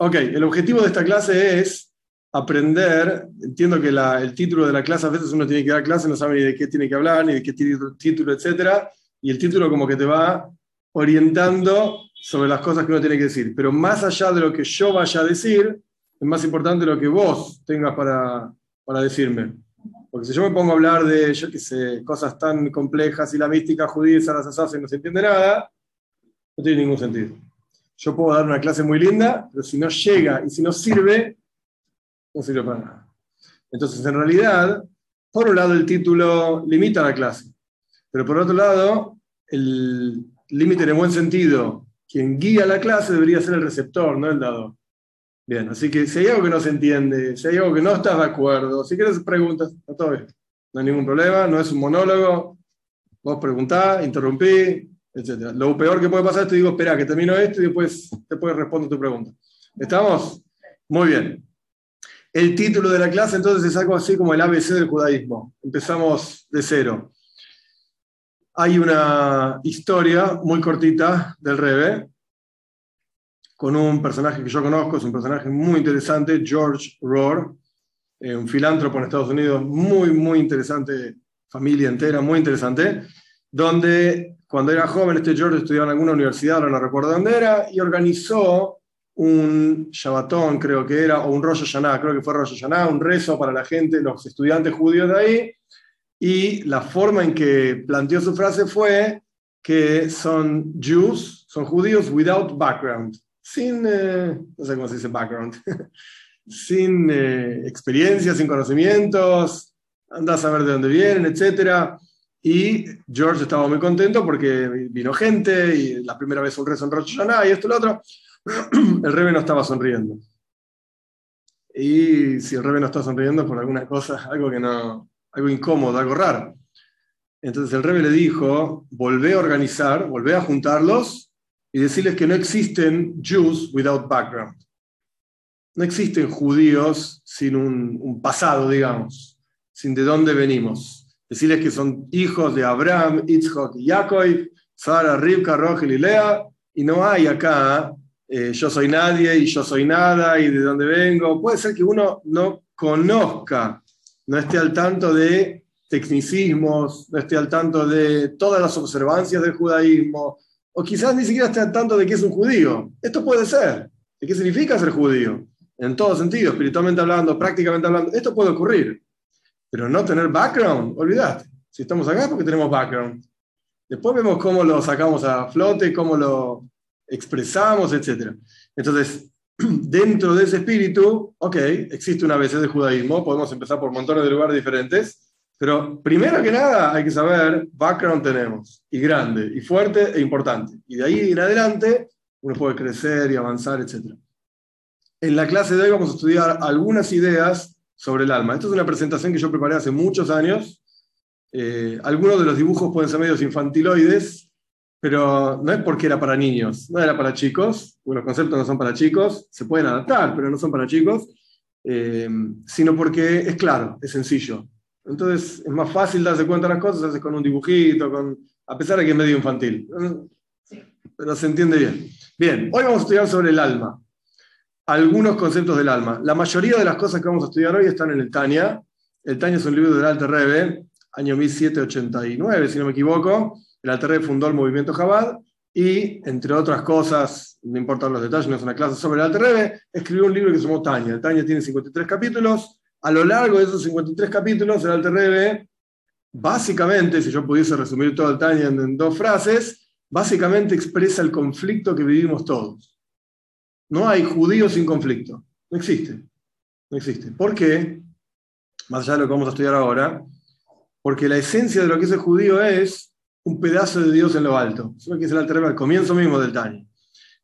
ok, el objetivo de esta clase es aprender, entiendo que el título de la clase a veces uno tiene que dar clase, no sabe ni de qué tiene que hablar, ni de qué título, etc. Y el título como que te va orientando sobre las cosas que uno tiene que decir. Pero más allá de lo que yo vaya a decir, es más importante lo que vos tengas para, para decirme. Porque si yo me pongo a hablar de, yo qué sé, cosas tan complejas y la mística judía y no se entiende nada, no tiene ningún sentido. Yo puedo dar una clase muy linda, pero si no llega y si no sirve, no sirve para nada. Entonces, en realidad, por un lado el título limita la clase, pero por otro lado, el límite en buen sentido, quien guía la clase debería ser el receptor, no el dador. Bien, así que si hay algo que no se entiende, si hay algo que no estás de acuerdo, si quieres preguntas, está todo bien. No hay ningún problema, no es un monólogo. Vos preguntás, interrumpí, etc. Lo peor que puede pasar es que te digo, espera, que termino esto y después, después respondo tu pregunta. ¿Estamos? Muy bien. El título de la clase entonces es algo así como el ABC del judaísmo. Empezamos de cero. Hay una historia muy cortita del Rebe, con un personaje que yo conozco, es un personaje muy interesante, George Rohr, eh, un filántropo en Estados Unidos, muy, muy interesante, familia entera, muy interesante, donde cuando era joven este George estudiaba en alguna universidad, no recuerdo dónde era, y organizó un Shabbatón, creo que era, o un Rosh Hashanah, creo que fue Rosh Hashanah, un rezo para la gente, los estudiantes judíos de ahí, y la forma en que planteó su frase fue que son Jews, son judíos without background, sin, eh, no sé cómo se dice background, sin eh, experiencia, sin conocimientos, anda a saber de dónde vienen, etc. Y George estaba muy contento porque vino gente y la primera vez rezo en Rosh y esto y lo otro. El rebe no estaba sonriendo. Y si el rebe no está sonriendo por alguna cosa, algo que no, algo incómodo, algo raro. Entonces el rebe le dijo, volvé a organizar, volvé a juntarlos y decirles que no existen Jews without background. No existen judíos sin un, pasado, digamos, sin de dónde venimos. Decirles que son hijos de Abraham, Isaac y Jacob, Sara, Rivka, Rogel y Lea, y no hay acá eh, yo soy nadie y yo soy nada y de dónde vengo. Puede ser que uno no conozca, no esté al tanto de tecnicismos, no esté al tanto de todas las observancias del judaísmo, o quizás ni siquiera esté al tanto de qué es un judío. Esto puede ser. ¿De qué significa ser judío? En todo sentido, espiritualmente hablando, prácticamente hablando, esto puede ocurrir. Pero no tener background, olvídate. Si estamos acá es porque tenemos background. Después vemos cómo lo sacamos a flote, cómo lo expresamos, etc. Entonces, dentro de ese espíritu, ok, existe una ABC de judaísmo, podemos empezar por montones de lugares diferentes, pero primero que nada hay que saber, background tenemos, y grande, y fuerte e importante. Y de ahí en adelante uno puede crecer y avanzar, etc. En la clase de hoy vamos a estudiar algunas ideas sobre el alma. Esta es una presentación que yo preparé hace muchos años. Eh, algunos de los dibujos pueden ser medios infantiloides, pero no es porque era para niños, no era para chicos, los conceptos no son para chicos, se pueden adaptar, pero no son para chicos, eh, sino porque es claro, es sencillo. Entonces es más fácil darse cuenta de las cosas, haces con un dibujito, con, a pesar de que es medio infantil. Pero se entiende bien. Bien, hoy vamos a estudiar sobre el alma. Algunos conceptos del alma. La mayoría de las cosas que vamos a estudiar hoy están en el Tania. El Tania es un libro del Alter Rebbe, año 1789, si no me equivoco. El Alter Rebbe fundó el movimiento Chabad y, entre otras cosas, no importan los detalles, no es una clase sobre el Alter Rebbe, escribió un libro que se llama Tania. El Tania tiene 53 capítulos a lo largo de esos 53 capítulos, el Alter Rebbe, básicamente, si yo pudiese resumir todo el Tanya en dos frases, básicamente expresa el conflicto que vivimos todos. No hay judíos sin conflicto. No existe. No existe. ¿Por qué? Más allá de lo que vamos a estudiar ahora, porque la esencia de lo que es el judío es un pedazo de Dios en lo alto. Eso es lo que es el Alter al comienzo mismo del Tanya.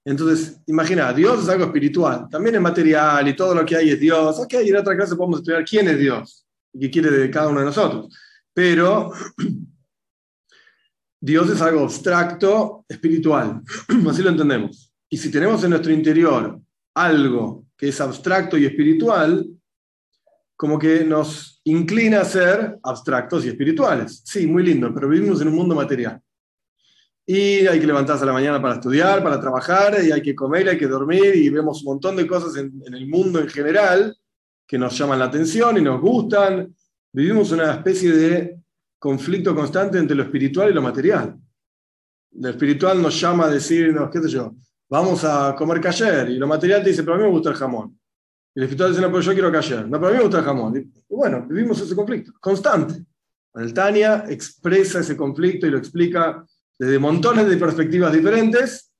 Entonces, imagina, Dios es algo espiritual, también es material y todo lo que hay es Dios. Ok, en otra clase podemos estudiar quién es Dios y qué quiere de cada uno de nosotros. Pero Dios es algo abstracto, espiritual. Así lo entendemos. Y si tenemos en nuestro interior algo que es abstracto y espiritual, como que nos inclina a ser abstractos y espirituales. Sí, muy lindo, pero vivimos en un mundo material. y hay que levantarse a la mañana para estudiar, para trabajar, y hay que comer, hay que dormir, y vemos un montón de cosas en, en el mundo en general que nos llaman la atención y nos gustan. Vivimos una especie de conflicto constante entre lo espiritual y lo material. Lo espiritual nos llama a decirnos, qué sé yo, vamos a comer cayer, y lo material te dice, pero a mí me gusta el jamón. Y el espiritual dice, no, pero yo quiero cayer. No, pero a mí me gusta el jamón. Y bueno, vivimos ese conflicto, constante. El Tania expresa ese conflicto y lo explica desde montones de perspectivas diferentes,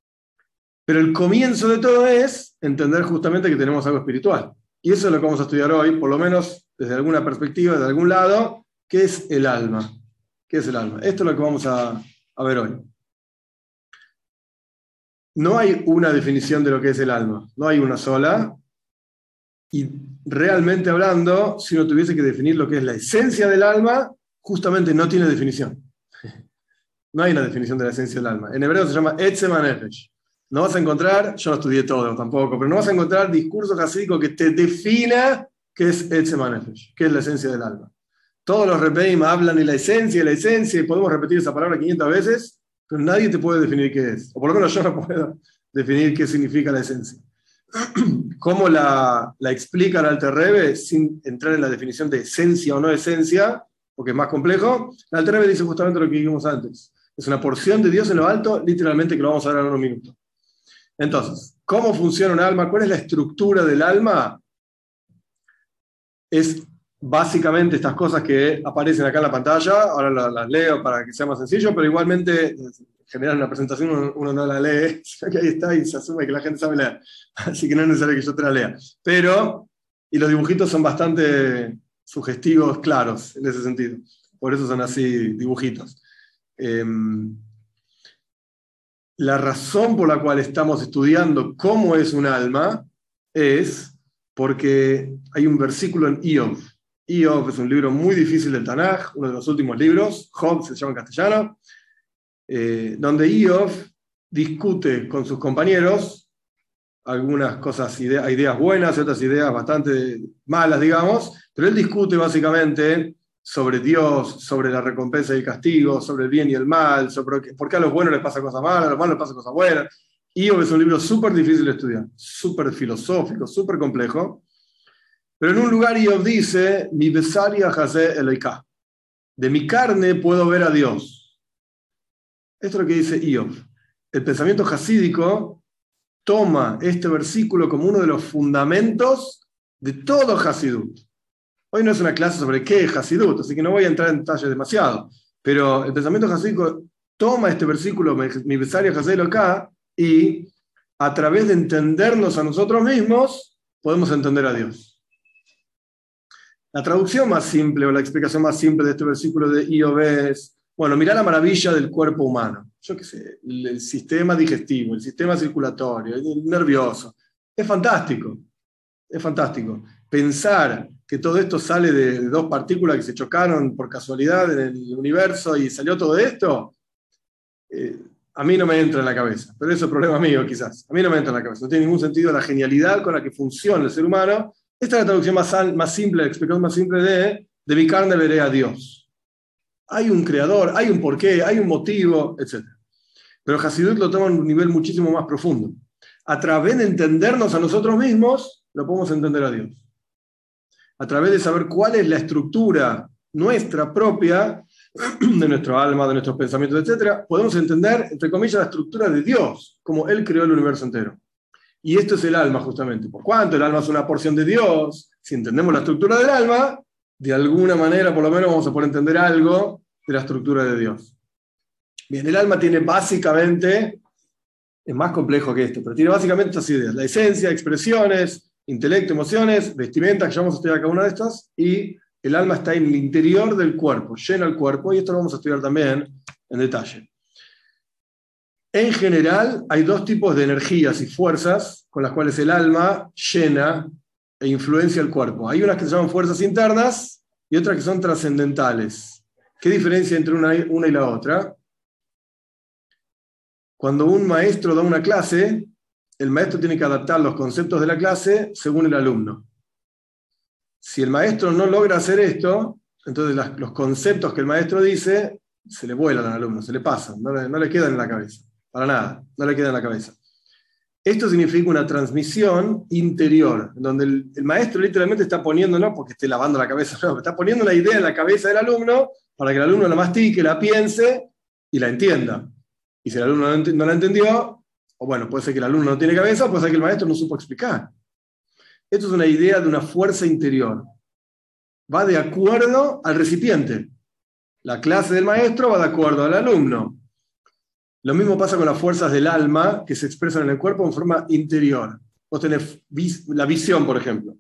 pero el comienzo de todo es entender justamente que tenemos algo espiritual. Y eso es lo que vamos a estudiar hoy, por lo menos desde alguna perspectiva, desde algún lado, ¿qué es el alma? ¿Qué es el alma? Esto es lo que vamos a, a ver hoy. No hay una definición de lo que es el alma, no hay una sola. Y realmente hablando, si uno tuviese que definir lo que es la esencia del alma, justamente no tiene definición. No hay una definición de la esencia del alma. En hebreo se llama Etzema Nefesh. No vas a encontrar, yo no estudié todo tampoco, pero no vas a encontrar discurso hasídico que te defina qué es Etzema Nefesh, qué es la esencia del alma. Todos los repeim hablan de la esencia, la esencia, y podemos repetir esa palabra 500 veces, pero nadie te puede definir qué es. O por lo menos yo no puedo definir qué significa la esencia. ¿Cómo la, la explica el Alter Rebbe sin entrar en la definición de esencia o no esencia? Porque es más complejo. El Alter Rebbe dice justamente lo que dijimos antes. Es una porción de Dios en lo alto, literalmente que lo vamos a ver en unos minutos. Entonces, ¿cómo funciona un alma? ¿Cuál es la estructura del alma? Es básicamente estas cosas que aparecen acá en la pantalla. Ahora las, leo para que sea más sencillo, pero igualmente, en general, en la presentación uno, no la lee, que ahí está y se asume que la gente sabe leer. Así que no es necesario que yo te la lea. Pero, y los dibujitos son bastante sugestivos, claros en ese sentido. Por eso son así dibujitos. Em, la razón por la cual estamos estudiando cómo es un alma es porque hay un versículo en Iov. Iov es un libro muy difícil del Tanaj, uno de los últimos libros, Job se llama en castellano, eh, donde Iov discute con sus compañeros algunas cosas, ideas buenas y otras ideas bastante malas, digamos, pero él discute básicamente sobre Dios, sobre la recompensa y el castigo, sobre el bien y el mal, sobre por qué a los buenos les pasa cosas malas, a los malos les pasa cosas buenas. Iov es un libro súper difícil de estudiar, súper filosófico, súper complejo. Pero en un lugar Iov dice, mi besaria el eloika. De mi carne puedo ver a Dios. Esto es lo que dice Iov. El pensamiento hasídico toma este versículo como uno de los fundamentos de todo Hasidut. Hoy no es una clase sobre qué es así que no voy a entrar en detalles demasiado. Pero el pensamiento hasídico toma este versículo, mi besario Hasidut acá, y a través de entendernos a nosotros mismos, podemos entender a Dios. La traducción más simple o la explicación más simple de este versículo de Iov es, bueno, mira la maravilla del cuerpo humano. Yo qué sé, el, sistema digestivo, el sistema circulatorio, el nervioso. Es fantástico, es fantástico. Pensar que todo esto sale de, dos partículas que se chocaron por casualidad en el universo y salió todo esto, eh, a mí no me entra en la cabeza. Pero eso es problema mío, quizás. A mí no me entra en la cabeza. No tiene ningún sentido la genialidad con la que funciona el ser humano. Esta es la traducción más, simple, la explicación más simple de de mi carne veré a Dios. Hay un creador, hay un porqué, hay un motivo, etc. Pero Hasidut lo toma a un nivel muchísimo más profundo. A través de entendernos a nosotros mismos, lo podemos entender a Dios a través de saber cuál es la estructura nuestra propia, de nuestro alma, de nuestros pensamientos, etc., podemos entender, entre comillas, la estructura de Dios, como Él creó el universo entero. Y esto es el alma, justamente. Por cuanto el alma es una porción de Dios, si entendemos la estructura del alma, de alguna manera, por lo menos, vamos a poder entender algo de la estructura de Dios. Bien, el alma tiene básicamente, es más complejo que esto, pero tiene básicamente estas ideas: la esencia, expresiones, intelecto, emociones, vestimenta, que ya vamos a estudiar cada una de estas, y el alma está en el interior del cuerpo, llena el cuerpo, y esto lo vamos a estudiar también en detalle. En general, hay dos tipos de energías y fuerzas con las cuales el alma llena e influencia el cuerpo. Hay unas que se llaman fuerzas internas y otras que son trascendentales. ¿Qué diferencia entre una, y la otra? Cuando un maestro da una clase, el maestro tiene que adaptar los conceptos de la clase según el alumno. Si el maestro no logra hacer esto, entonces los conceptos que el maestro dice se le vuelan al alumno, se le pasan, no no le quedan en la cabeza, para nada, no le quedan en la cabeza. Esto significa una transmisión interior, donde el, maestro literalmente está poniendo, no porque esté lavando la cabeza, no, está poniendo la idea en la cabeza del alumno para que el alumno la mastique, la piense y la entienda. Y si el alumno no la entendió, o bueno, puede ser que el alumno no tiene cabeza, puede ser que el maestro no supo explicar. Esto es una idea de una fuerza interior. Va de acuerdo al recipiente. La clase del maestro va de acuerdo al alumno. Lo mismo pasa con las fuerzas del alma que se expresan en el cuerpo en forma interior. Vos tenés la visión, por ejemplo.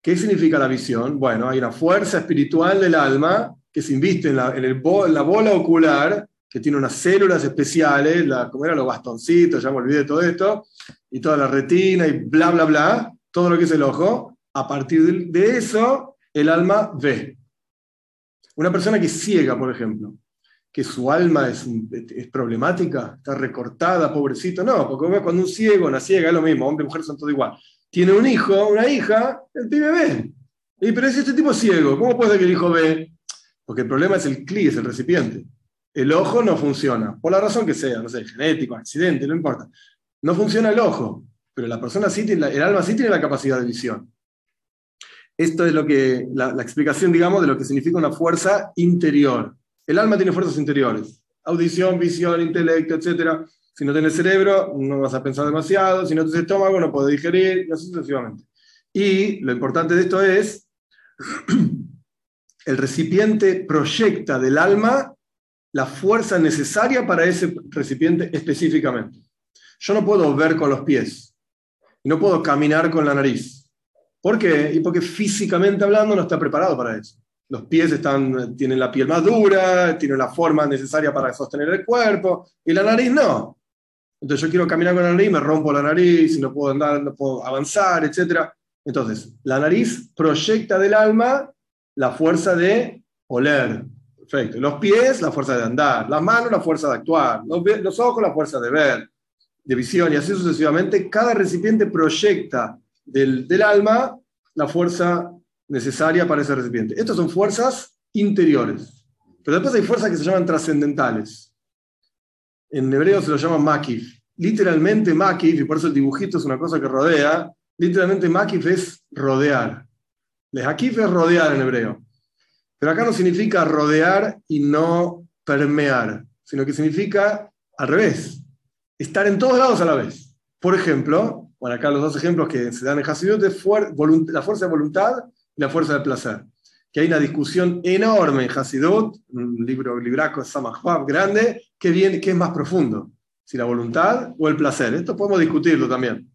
¿Qué significa la visión? Bueno, hay una fuerza espiritual del alma que se inviste en la, en la bola ocular, que tiene unas células especiales, como eran los bastoncitos, ya me olvidé todo esto, y toda la retina y bla, bla, bla, todo lo que es el ojo. A partir de eso, el alma ve. Una persona que es ciega, por ejemplo, que su alma es, es, problemática, está recortada, pobrecito. No, porque cuando un ciego, una ciega, es lo mismo, hombre y mujer son todo igual. Tiene un hijo, una hija, el pibe ve. Y, pero es este tipo ciego, ¿cómo puede que el hijo ve? Porque el problema es el cli, es el recipiente. El ojo no funciona, por la razón que sea, no sé, genético, accidente, no importa. No funciona el ojo, pero la persona sí tiene, el alma sí tiene la capacidad de visión. Esto es lo que, la explicación, digamos, de lo que significa una fuerza interior. El alma tiene fuerzas interiores, audición, visión, intelecto, etc. Si no tienes cerebro, no vas a pensar demasiado, si no tienes estómago, no puedes digerir, y así sucesivamente. Y lo importante de esto es, el recipiente proyecta del alma la fuerza necesaria para ese recipiente específicamente. Yo no puedo ver con los pies, no puedo caminar con la nariz. ¿Por qué? Y porque físicamente hablando no está preparado para eso los pies tienen la piel más dura, tienen la forma necesaria para sostener el cuerpo, y la nariz no. Entonces yo quiero caminar con la nariz, me rompo la nariz, no puedo andar, no puedo avanzar, etc. Entonces, la nariz proyecta del alma la fuerza de oler. Perfecto. Los pies, la fuerza de andar. Las manos, la fuerza de actuar. Los, ojos, la fuerza de ver, de visión, y así sucesivamente. Cada recipiente proyecta del, del alma la fuerza necesaria para ese recipiente. Estas son fuerzas interiores. Pero después hay fuerzas que se llaman trascendentales. En hebreo se lo llama makif. Literalmente makif, y por eso el dibujito es una cosa que rodea, literalmente makif es rodear. Lehakif es rodear en hebreo. Pero acá no significa rodear y no permear, sino que significa al revés, estar en todos lados a la vez. Por ejemplo, bueno, acá los dos ejemplos que se dan en Hasidut es la fuerza de voluntad la fuerza del placer. Que hay una discusión enorme en Hasidut, un libro libraco Samahwab grande, que, viene, que es más profundo, si la voluntad o el placer. Esto podemos discutirlo también.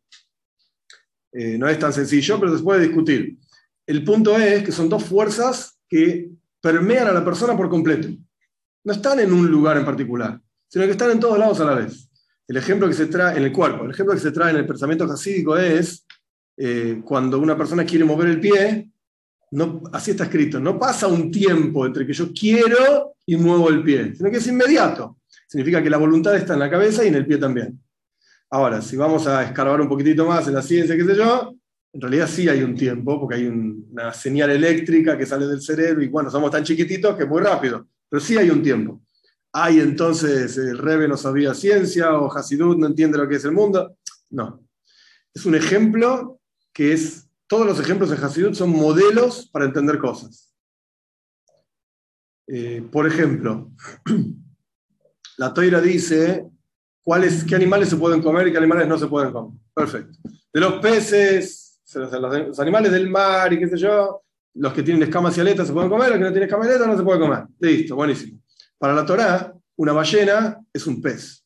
Eh, no es tan sencillo, pero se puede discutir. El punto es que son dos fuerzas que permean a la persona por completo. No están en un lugar en particular, sino que están en todos lados a la vez. El ejemplo que se trae en el cuerpo, el ejemplo que se trae en el pensamiento hasídico es eh, cuando una persona quiere mover el pie, no, así está escrito, no pasa un tiempo entre que yo quiero y muevo el pie, sino que es inmediato. Significa que la voluntad está en la cabeza y en el pie también. Ahora, si vamos a escarbar un poquitito más en la ciencia, qué sé yo, en realidad sí hay un tiempo, porque hay una señal eléctrica que sale del cerebro y bueno, somos tan chiquititos que es muy rápido, pero sí hay un tiempo. Hay entonces, el Rebe no sabía ciencia o Hasidut no entiende lo que es el mundo. No. Es un ejemplo que es todos los ejemplos de Hasidut son modelos para entender cosas. Eh, por ejemplo, la toira dice cuáles, qué animales se pueden comer y qué animales no se pueden comer. Perfecto. De los peces, los animales del mar y qué sé yo, los que tienen escamas y aletas se pueden comer, los que no tienen escamas y aletas no se pueden comer. Listo, buenísimo. Para la Torah, una ballena es un pez.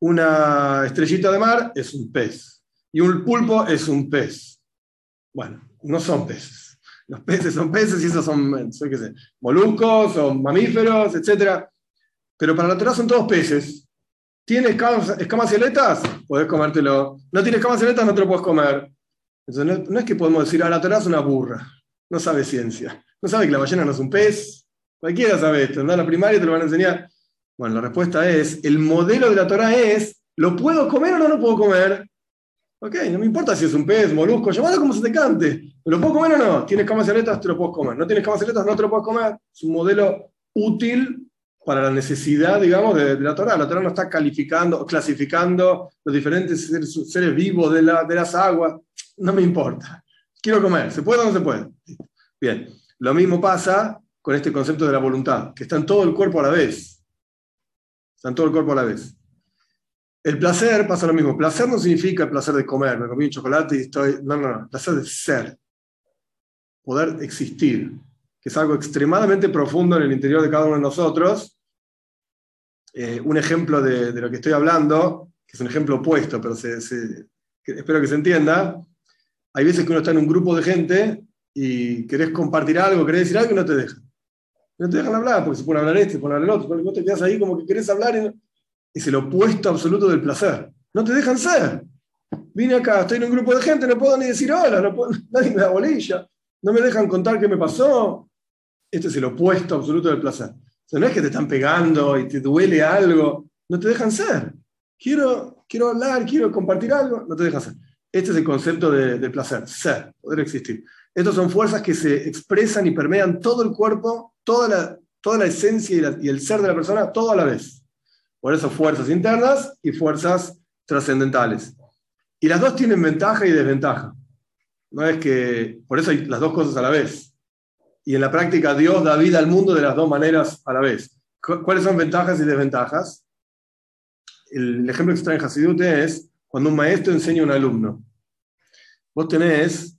Una estrellita de mar es un pez. Y un pulpo es un pez. Bueno, no son peces. Los peces son peces y esos son, qué sé, moluscos, son mamíferos, etc. Pero para la Torah son todos peces. ¿Tienes escamas, y aletas? Podés comértelo. ¿No tienes escamas y aletas? No te lo puedes comer. Entonces, no, es que podemos decir, ah, la Torah es una burra. No sabe ciencia. No sabe que la ballena no es un pez. Cualquiera sabe esto. En la primaria te lo van a enseñar. Bueno, la respuesta es, el modelo de la Torah es, ¿lo puedo comer o no lo puedo comer? Ok, no me importa si es un pez, molusco, llamalo como se te cante. ¿Me lo puedo comer o no? ¿Tienes camas aletas? Te lo puedes comer. ¿No tienes camas aletas? No te lo puedes comer. Es un modelo útil para la necesidad, digamos, de, la Torah. La Torah no está calificando, clasificando los diferentes seres, vivos de, la, de las aguas. No me importa. Quiero comer. ¿Se puede o no se puede? Bien. Lo mismo pasa con este concepto de la voluntad, que está en todo el cuerpo a la vez. Está en todo el cuerpo a la vez. El placer pasa lo mismo. Placer no significa el placer de comer, me comí un chocolate y estoy. No, no, no. Placer de ser. Poder existir. Que es algo extremadamente profundo en el interior de cada uno de nosotros. Eh, un ejemplo de, lo que estoy hablando, que es un ejemplo opuesto, pero espero que se entienda. Hay veces que uno está en un grupo de gente y querés compartir algo, querés decir algo y no te dejan. No te dejan hablar, porque se pone a hablar este, se pone a hablar el otro, porque vos te quedas ahí como que querés hablar y es el opuesto absoluto del placer. No te dejan ser. Vine acá, estoy en un grupo de gente, no puedo ni decir hola, no puedo, nadie me da bolilla, no me dejan contar qué me pasó. Este es el opuesto absoluto del placer. O sea, no es que te están pegando y te duele algo, no te dejan ser. Quiero, quiero hablar, quiero compartir algo, no te dejan ser. Este es el concepto de, placer, ser, poder existir. Estas son fuerzas que se expresan y permean todo el cuerpo, toda la, toda la esencia y el ser de la persona, todo a la vez. Por eso fuerzas internas y fuerzas trascendentales. Y las dos tienen ventaja y desventaja. No es que, por eso hay las dos cosas a la vez. Y en la práctica Dios da vida al mundo de las dos maneras a la vez. ¿Cuáles son ventajas y desventajas? El, ejemplo que trae en Hasidut es cuando un maestro enseña a un alumno. Vos tenés,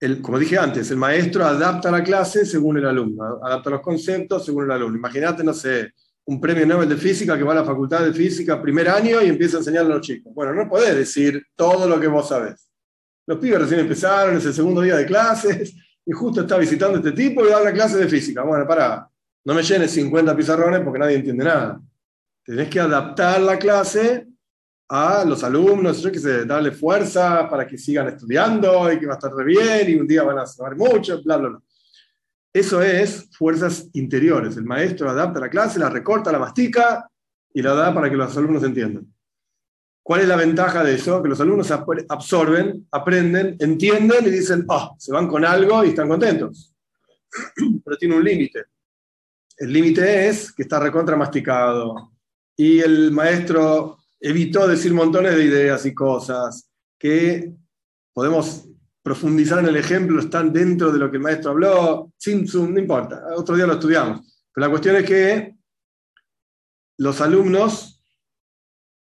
el, como dije antes, el maestro adapta la clase según el alumno, adapta los conceptos según el alumno. Imagínate, no sé, un premio Nobel de Física que va a la Facultad de Física primer año y empieza a enseñarle a los chicos. Bueno, no podés decir todo lo que vos sabés. Los pibes recién empezaron, es el segundo día de clases, y justo está visitando este tipo y da una clase de física. Bueno, para, no me llenes 50 pizarrones porque nadie entiende nada. Tenés que adaptar la clase a los alumnos, yo que sé, darle fuerza para que sigan estudiando y que va a estar bien y un día van a saber mucho, bla, bla, bla. Eso es fuerzas interiores. El maestro adapta la clase, la recorta, la mastica y la da para que los alumnos entiendan. ¿Cuál es la ventaja de eso? Que los alumnos absorben, aprenden, entienden y dicen, oh, se van con algo y están contentos. Pero tiene un límite. El límite es que está recontra masticado y el maestro evitó decir montones de ideas y cosas que podemos profundizar en el ejemplo, están dentro de lo que el maestro habló, Simpson, no importa, otro día lo estudiamos. Pero la cuestión es que los alumnos,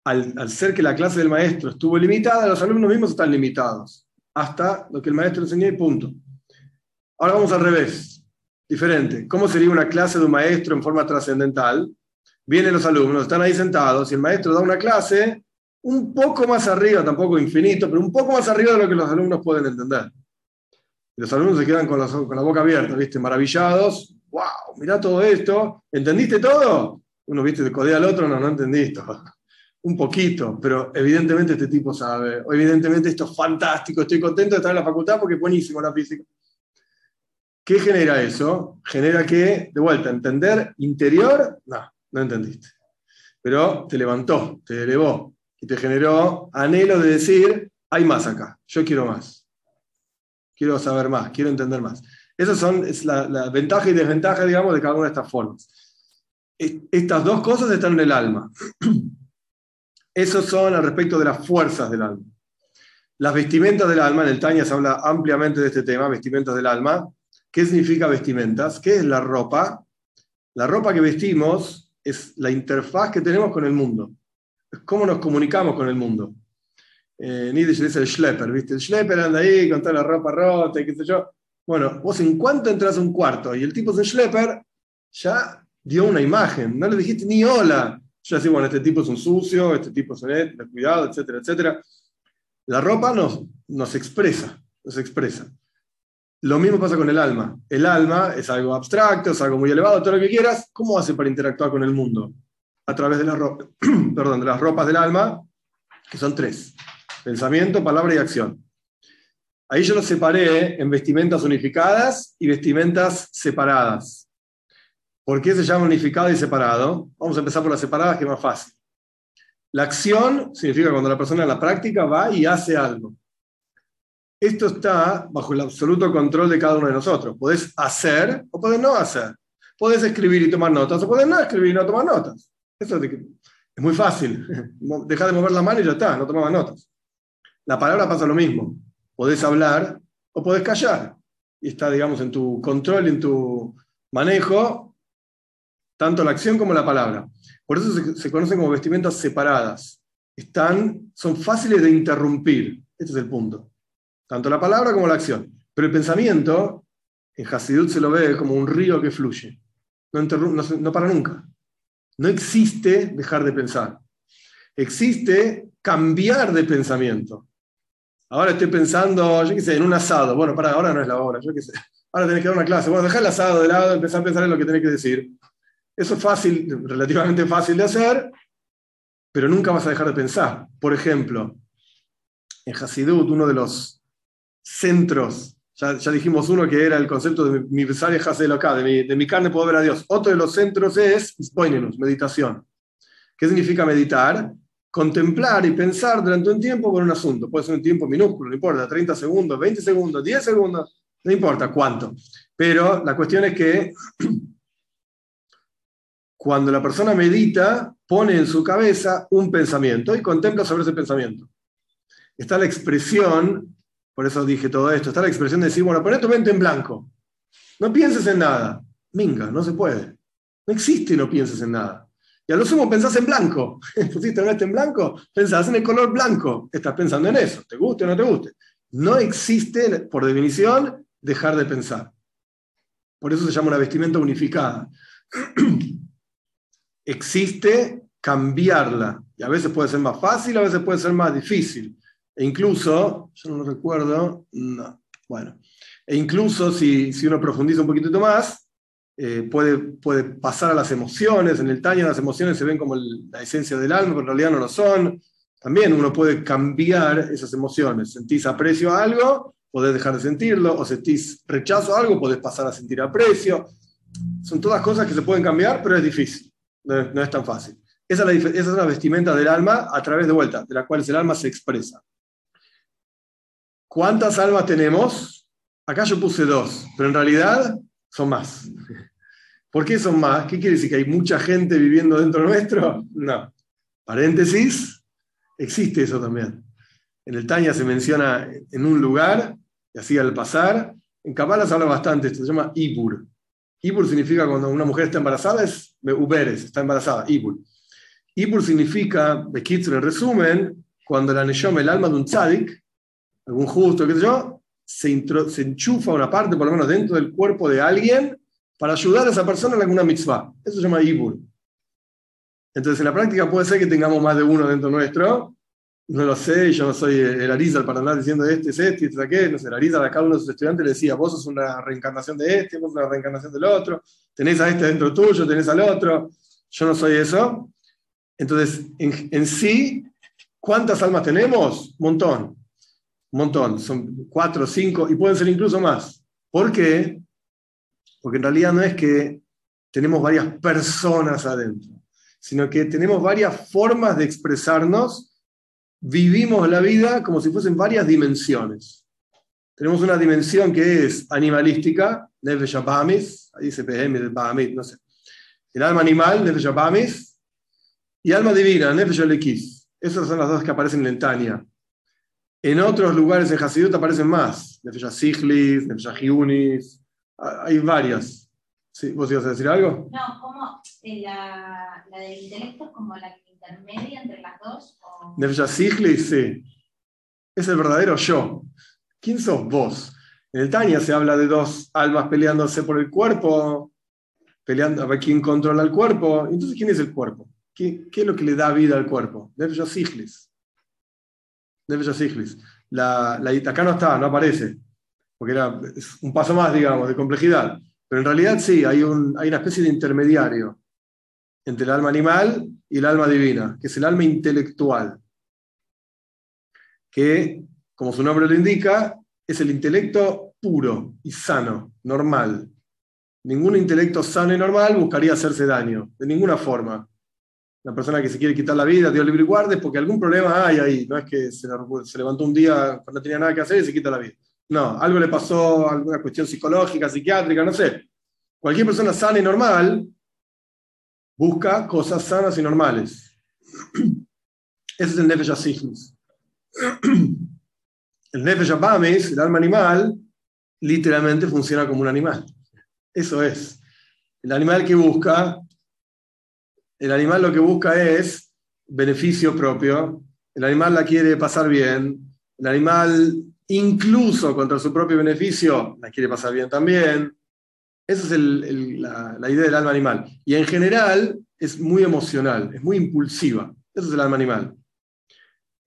al, ser que la clase del maestro estuvo limitada, los alumnos mismos están limitados, hasta lo que el maestro enseñó y punto. Ahora vamos al revés, diferente. ¿Cómo sería una clase de un maestro en forma trascendental? Vienen los alumnos, están ahí sentados y el maestro da una clase un poco más arriba, tampoco infinito, pero un poco más arriba de lo que los alumnos pueden entender. Y los alumnos se quedan con la, boca abierta, ¿viste? Maravillados. ¡Wow! Mirá todo esto. ¿Entendiste todo? Uno, ¿viste? De codea al otro, no, no entendiste. un poquito, pero evidentemente este tipo sabe. Evidentemente esto es fantástico. Estoy contento de estar en la facultad porque es buenísimo la física. ¿Qué genera eso? Genera que, de vuelta, entender interior, no, no entendiste. Pero te levantó, te elevó, y te generó anhelo de decir, hay más acá, yo quiero más. Quiero saber más, quiero entender más. Esas son es la, ventaja y desventaja, digamos, de cada una de estas formas. Estas dos cosas están en el alma. Esos son al respecto de las fuerzas del alma. Las vestimentas del alma, en el Taña se habla ampliamente de este tema, vestimentas del alma. ¿Qué significa vestimentas? ¿Qué es la ropa? La ropa que vestimos es la interfaz que tenemos con el mundo cómo nos comunicamos con el mundo. Eh, Nietzsche dice el schlepper, ¿viste? El schlepper anda ahí con toda la ropa rota y qué sé yo. Bueno, vos en cuanto entras a un cuarto y el tipo es el schlepper, ya dio una imagen, no le dijiste ni hola. Ya decís, bueno, este tipo es un sucio, este tipo es un cuidado, etcétera, etcétera. La ropa nos, nos expresa, nos expresa. Lo mismo pasa con el alma. El alma es algo abstracto, es algo muy elevado, todo lo que quieras. ¿Cómo hace para interactuar con el mundo? A través de, la perdón, de las ropas del alma, que son tres, pensamiento, palabra y acción. Ahí yo los separé en vestimentas unificadas y vestimentas separadas. ¿Por qué se llama unificado y separado? Vamos a empezar por las separadas, que es más fácil. La acción significa cuando la persona en la práctica va y hace algo. Esto está bajo el absoluto control de cada uno de nosotros. Podés hacer o podés no hacer. Podés escribir y tomar notas, o podés no escribir y no tomar notas. Eso es, muy fácil. Deja de mover la mano y ya está, no tomaba notas. La palabra pasa lo mismo. Podés hablar o podés callar. Y está, digamos, en tu control, en tu manejo, tanto la acción como la palabra. Por eso se, conocen como vestimentas separadas. Están, son fáciles de interrumpir. Este es el punto. Tanto la palabra como la acción. Pero el pensamiento, en Hasidut se lo ve como un río que fluye. No, no, para nunca. No existe dejar de pensar. Existe cambiar de pensamiento. Ahora estoy pensando, yo qué sé, en un asado. Bueno, para ahora no es la hora, yo qué sé. Ahora tenés que dar una clase. Bueno, dejar el asado de lado, empezar a pensar en lo que tenés que decir. Eso es fácil, relativamente fácil de hacer, pero nunca vas a dejar de pensar. Por ejemplo, en Hasidut, uno de los centros, ya, dijimos uno que era el concepto de mi besaria acá, de mi, de mi carne puedo ver a Dios. Otro de los centros es meditación. ¿Qué significa meditar? Contemplar y pensar durante un tiempo por un asunto. Puede ser un tiempo minúsculo, no importa, 30 segundos, 20 segundos, 10 segundos, no importa cuánto. Pero la cuestión es que cuando la persona medita, pone en su cabeza un pensamiento y contempla sobre ese pensamiento. Está la expresión por eso dije todo esto. Está la expresión de decir, bueno, poné tu mente en blanco. No pienses en nada. Minga, no se puede. No existe no pienses en nada. Y a lo sumo pensás en blanco. Pusiste la mente en blanco, pensás en el color blanco. Estás pensando en eso, te guste o no te guste. No existe, por definición, dejar de pensar. Por eso se llama una vestimenta unificada. existe cambiarla. Y a veces puede ser más fácil, a veces puede ser más difícil. E incluso, yo no lo recuerdo, no, bueno, e incluso si, uno profundiza un poquitito más, eh, puede, puede pasar a las emociones. En el Tanya las emociones se ven como la esencia del alma, pero en realidad no lo son. También uno puede cambiar esas emociones. Sentís aprecio a algo, podés dejar de sentirlo, o sentís rechazo a algo, podés pasar a sentir aprecio. Son todas cosas que se pueden cambiar, pero es difícil, no, es tan fácil. Esa es, la, esa es la vestimenta del alma a través de vuelta, de la cual el alma se expresa. ¿Cuántas almas tenemos? Acá yo puse dos, pero en realidad son más. ¿Por qué son más? ¿Qué quiere decir? ¿Que hay mucha gente viviendo dentro nuestro? No. Paréntesis, existe eso también. En el Taña se menciona en un lugar, y así al pasar. En Kabbalah se habla bastante, esto se llama Ibur. Ibur significa cuando una mujer está embarazada, es Uberes, está embarazada, Ibur. Ibur significa, en resumen, cuando la Neshom, el alma de un tzadik, algún justo, qué sé yo, se, se, enchufa una parte, por lo menos dentro del cuerpo de alguien, para ayudar a esa persona en alguna mitzvah. Eso se llama ibur. Entonces, en la práctica puede ser que tengamos más de uno dentro nuestro. No lo sé, yo no soy el Arizal para andar diciendo este es este, este es aquel. No sé, el Arizal a cada uno de sus estudiantes le decía, vos sos una reencarnación de este, vos sos una reencarnación del otro, tenés a este dentro tuyo, tenés al otro. Yo no soy eso. Entonces, en, sí, ¿cuántas almas tenemos? Montón un montón, son cuatro, cinco y pueden ser incluso más. ¿Por qué? Porque en realidad no es que tenemos varias personas adentro, sino que tenemos varias formas de expresarnos, vivimos la vida como si fuesen varias dimensiones. Tenemos una dimensión que es animalística, Nefesh Abamis, ahí dice PM de no sé. El alma animal, Nefesh Abamis, y alma divina, Nefesh Lekis. Esas son las dos que aparecen en Tania. En otros lugares en Hasidut aparecen más. Nefesh Siglis, Nefesh Hiunis, hay varias. ¿Sí? ¿Vos ibas a decir algo? No, como la, la, del intelecto es como la intermedia entre las dos. O... Nefesh Siglis, sí. Es el verdadero yo. ¿Quién sos vos? En el Tania se habla de dos almas peleándose por el cuerpo, peleando a ver quién controla el cuerpo. Entonces, ¿quién es el cuerpo? ¿Qué, qué es lo que le da vida al cuerpo? Nefesh Siglis. La, la, acá no está, no aparece, porque era un paso más, digamos, de complejidad. Pero en realidad sí, hay, un, hay una especie de intermediario entre el alma animal y el alma divina, que es el alma intelectual, que, como su nombre lo indica, es el intelecto puro y sano, normal. Ningún intelecto sano y normal buscaría hacerse daño, de ninguna forma una persona que se quiere quitar la vida, Dios libre y guarde, porque algún problema hay ahí. No es que se, levantó un día cuando no tenía nada que hacer y se quita la vida. No, algo le pasó, alguna cuestión psicológica, psiquiátrica, no sé. Cualquier persona sana y normal busca cosas sanas y normales. Ese es el Nefesh Asichnis. El Nefesh Abamis, el alma animal, literalmente funciona como un animal. Eso es. El animal que busca, el animal lo que busca es beneficio propio, el animal la quiere pasar bien, el animal incluso contra su propio beneficio la quiere pasar bien también. Esa es la, idea del alma animal. Y en general es muy emocional, es muy impulsiva. Eso es el alma animal.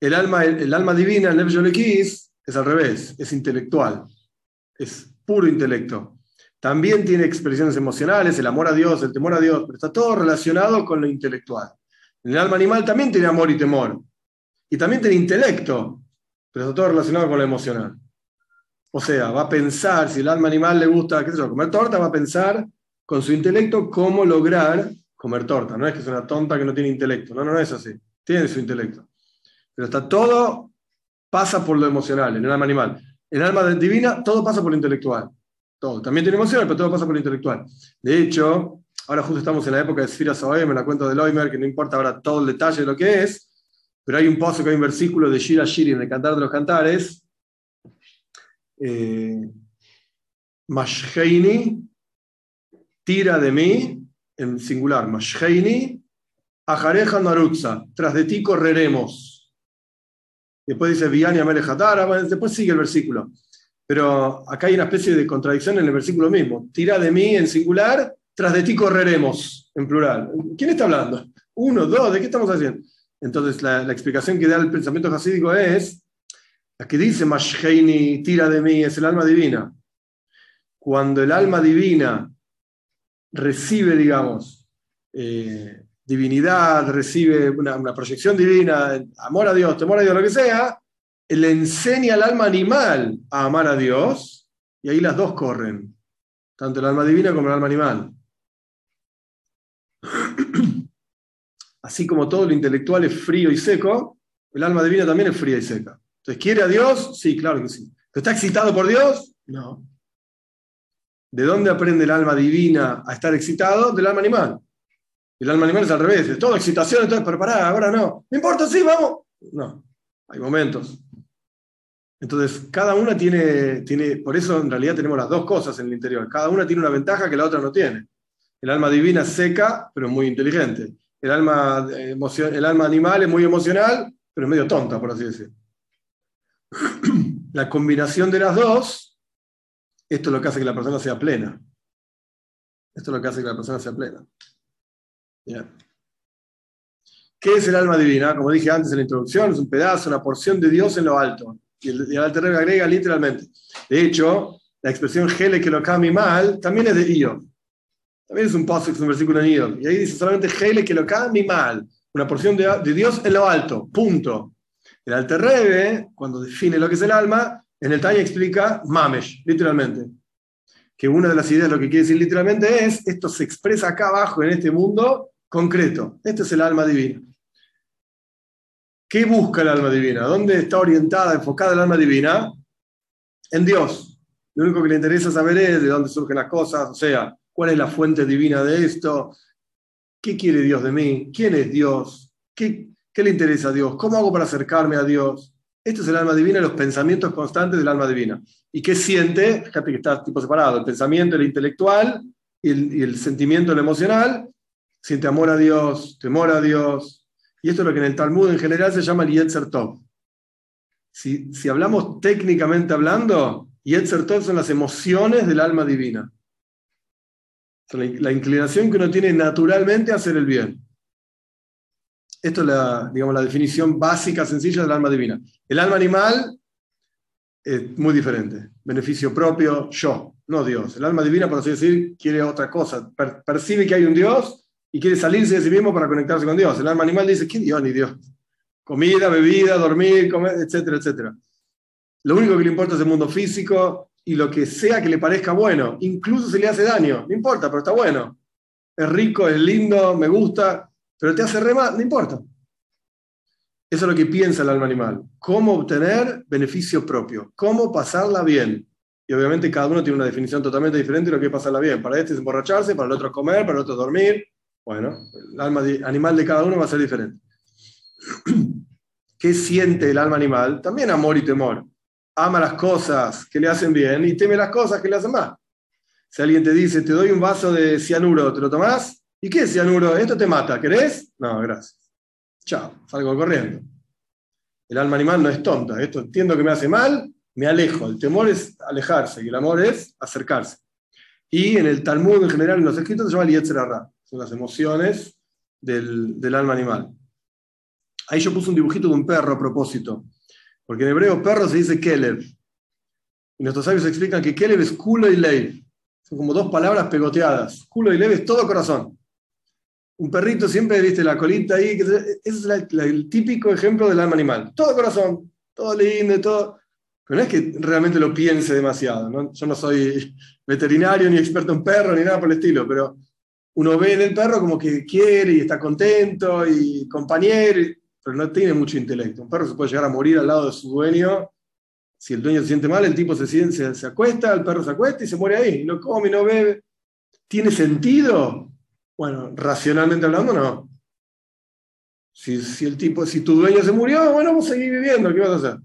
El alma, el, alma divina, el es al revés, es intelectual, es puro intelecto. También tiene expresiones emocionales, el amor a Dios, el temor a Dios, pero está todo relacionado con lo intelectual. El alma animal también tiene amor y temor. Y también tiene intelecto, pero está todo relacionado con lo emocional. O sea, va a pensar, si el alma animal le gusta, qué sé yo, comer torta, va a pensar con su intelecto cómo lograr comer torta. No es que es una tonta que no tiene intelecto. No, no, no es así. Tiene su intelecto. Pero está todo, pasa por lo emocional, en el alma animal. En el alma divina, todo pasa por lo intelectual. Todo. También tiene emociones, pero todo pasa por lo intelectual. De hecho, ahora justo estamos en la época de Sfira Soem, en la cuenta de Loimer, que no importa ahora todo el detalle de lo que es, pero hay un paso que hay un versículo de Shira Shiri en el Cantar de los Cantares. Eh, Mashheini, tira de mí, en singular, Mashheini, Ajareja Narutza, tras de ti correremos. Después dice Viania Melejatara, después sigue el versículo. Pero acá hay una especie de contradicción en el versículo mismo. Tira de mí en singular, tras de ti correremos, en plural. ¿Quién está hablando? Uno, dos, ¿de qué estamos haciendo? Entonces, la, explicación que da el pensamiento jasídico es, la que dice Mashheini, tira de mí, es el alma divina. Cuando el alma divina recibe, digamos, eh, divinidad, recibe una, una, proyección divina, amor a Dios, temor a Dios, lo que sea, le enseña al alma animal a amar a Dios, y ahí las dos corren, tanto el alma divina como el alma animal. Así como todo lo intelectual es frío y seco, el alma divina también es fría y seca. Entonces, ¿quiere a Dios? Sí, claro que sí. ¿Está excitado por Dios? No. ¿De dónde aprende el alma divina a estar excitado? Del alma animal. El alma animal es al revés, es todo excitación, entonces, pero ahora no. No importa, sí, vamos. No, hay momentos. Entonces, cada una tiene, tiene, por eso en realidad tenemos las dos cosas en el interior. Cada una tiene una ventaja que la otra no tiene. El alma divina es seca, pero muy inteligente el alma, eh, el alma animal es muy emocional, pero es medio tonta, por así decir. La combinación de las dos, esto es lo que hace que la persona sea plena. Esto es lo que hace que la persona sea plena. ¿Qué es el alma divina? Como dije antes en la introducción, es un pedazo, una porción de Dios en lo alto. Y el, y el agrega literalmente. De hecho, la expresión gele que lo cambie mal también es de Dios. También es un paso, es un versículo en Y ahí dice solamente Heile que lo mi mal, una porción de, Dios en lo alto, punto. El Alter Rebbe, cuando define lo que es el alma, en el Tanya explica Mamesh, literalmente. Que una de las ideas lo que quiere decir literalmente es, esto se expresa acá abajo en este mundo concreto. Esto es el alma divina. ¿Qué busca el alma divina? ¿Dónde está orientada, enfocada el alma divina? En Dios. Lo único que le interesa saber es de dónde surgen las cosas, o sea, ¿Cuál es la fuente divina de esto? ¿Qué quiere Dios de mí? ¿Quién es Dios? ¿Qué, le interesa a Dios? ¿Cómo hago para acercarme a Dios? Esto es el alma divina, los pensamientos constantes del alma divina. ¿Y qué siente? Fíjate que está tipo separado, el pensamiento, el intelectual y el, sentimiento, el emocional. Siente amor a Dios, temor a Dios. Y esto es lo que en el Talmud en general se llama el Yetzer Tov. Si, si hablamos técnicamente hablando, Yetzer Tov son las emociones del alma divina la, inclinación que uno tiene naturalmente a hacer el bien. Esto es la, digamos, la definición básica, sencilla del alma divina. El alma animal es muy diferente. Beneficio propio, yo, no Dios. El alma divina, por así decir, quiere otra cosa. percibe que hay un Dios y quiere salirse de sí mismo para conectarse con Dios. El alma animal dice, ¿qué Dios ni Dios? Comida, bebida, dormir, comer, etcétera, etcétera. Lo único que le importa es el mundo físico y lo que sea que le parezca bueno, incluso si le hace daño, no importa, pero está bueno. Es rico, es lindo, me gusta, pero te hace re no importa. Eso es lo que piensa el alma animal. Cómo obtener beneficio propio, cómo pasarla bien. y obviamente cada uno tiene una definición totalmente diferente de lo que pasa en la vida. Para este es emborracharse, para el otro es comer, para el otro es dormir. Bueno, el alma animal de cada uno va a ser diferente. ¿Qué siente el alma animal? También amor y temor. Ama las cosas que le hacen bien y teme las cosas que le hacen mal. Si alguien te dice, te doy un vaso de cianuro, ¿te lo tomás? ¿Y qué es cianuro? Esto te mata, ¿querés? No, gracias. Chao, salgo corriendo. El alma animal no es tonta. Esto entiendo que me hace mal, me alejo. El temor es alejarse y el amor es acercarse. Y en el Talmud en general, en los escritos, se llama Yetzerara. Son las emociones del, del, alma animal. Ahí yo puse un dibujito de un perro a propósito. Porque en hebreo perro se dice Kelev. Y nuestros sabios explican que Kelev es culo y leiv. Son como dos palabras pegoteadas. Culo y leiv es todo corazón. Un perrito siempre, viste, la colita ahí. Ese es el típico ejemplo del alma animal. Todo corazón, todo lindo, todo. Pero no es que realmente lo piense demasiado. Yo no soy veterinario, ni experto en perros, ni nada por el estilo, pero uno ve en el perro como que quiere y está contento y compañero, pero no tiene mucho intelecto. Un perro se puede llegar a morir al lado de su dueño. Si el dueño se siente mal, el tipo se, siente, se, acuesta, el perro se acuesta y se muere ahí. No come, no bebe. ¿Tiene sentido? Bueno, racionalmente hablando, no. Si, si, el tipo, si tu dueño se murió, bueno, vos seguís viviendo, ¿qué vas a hacer?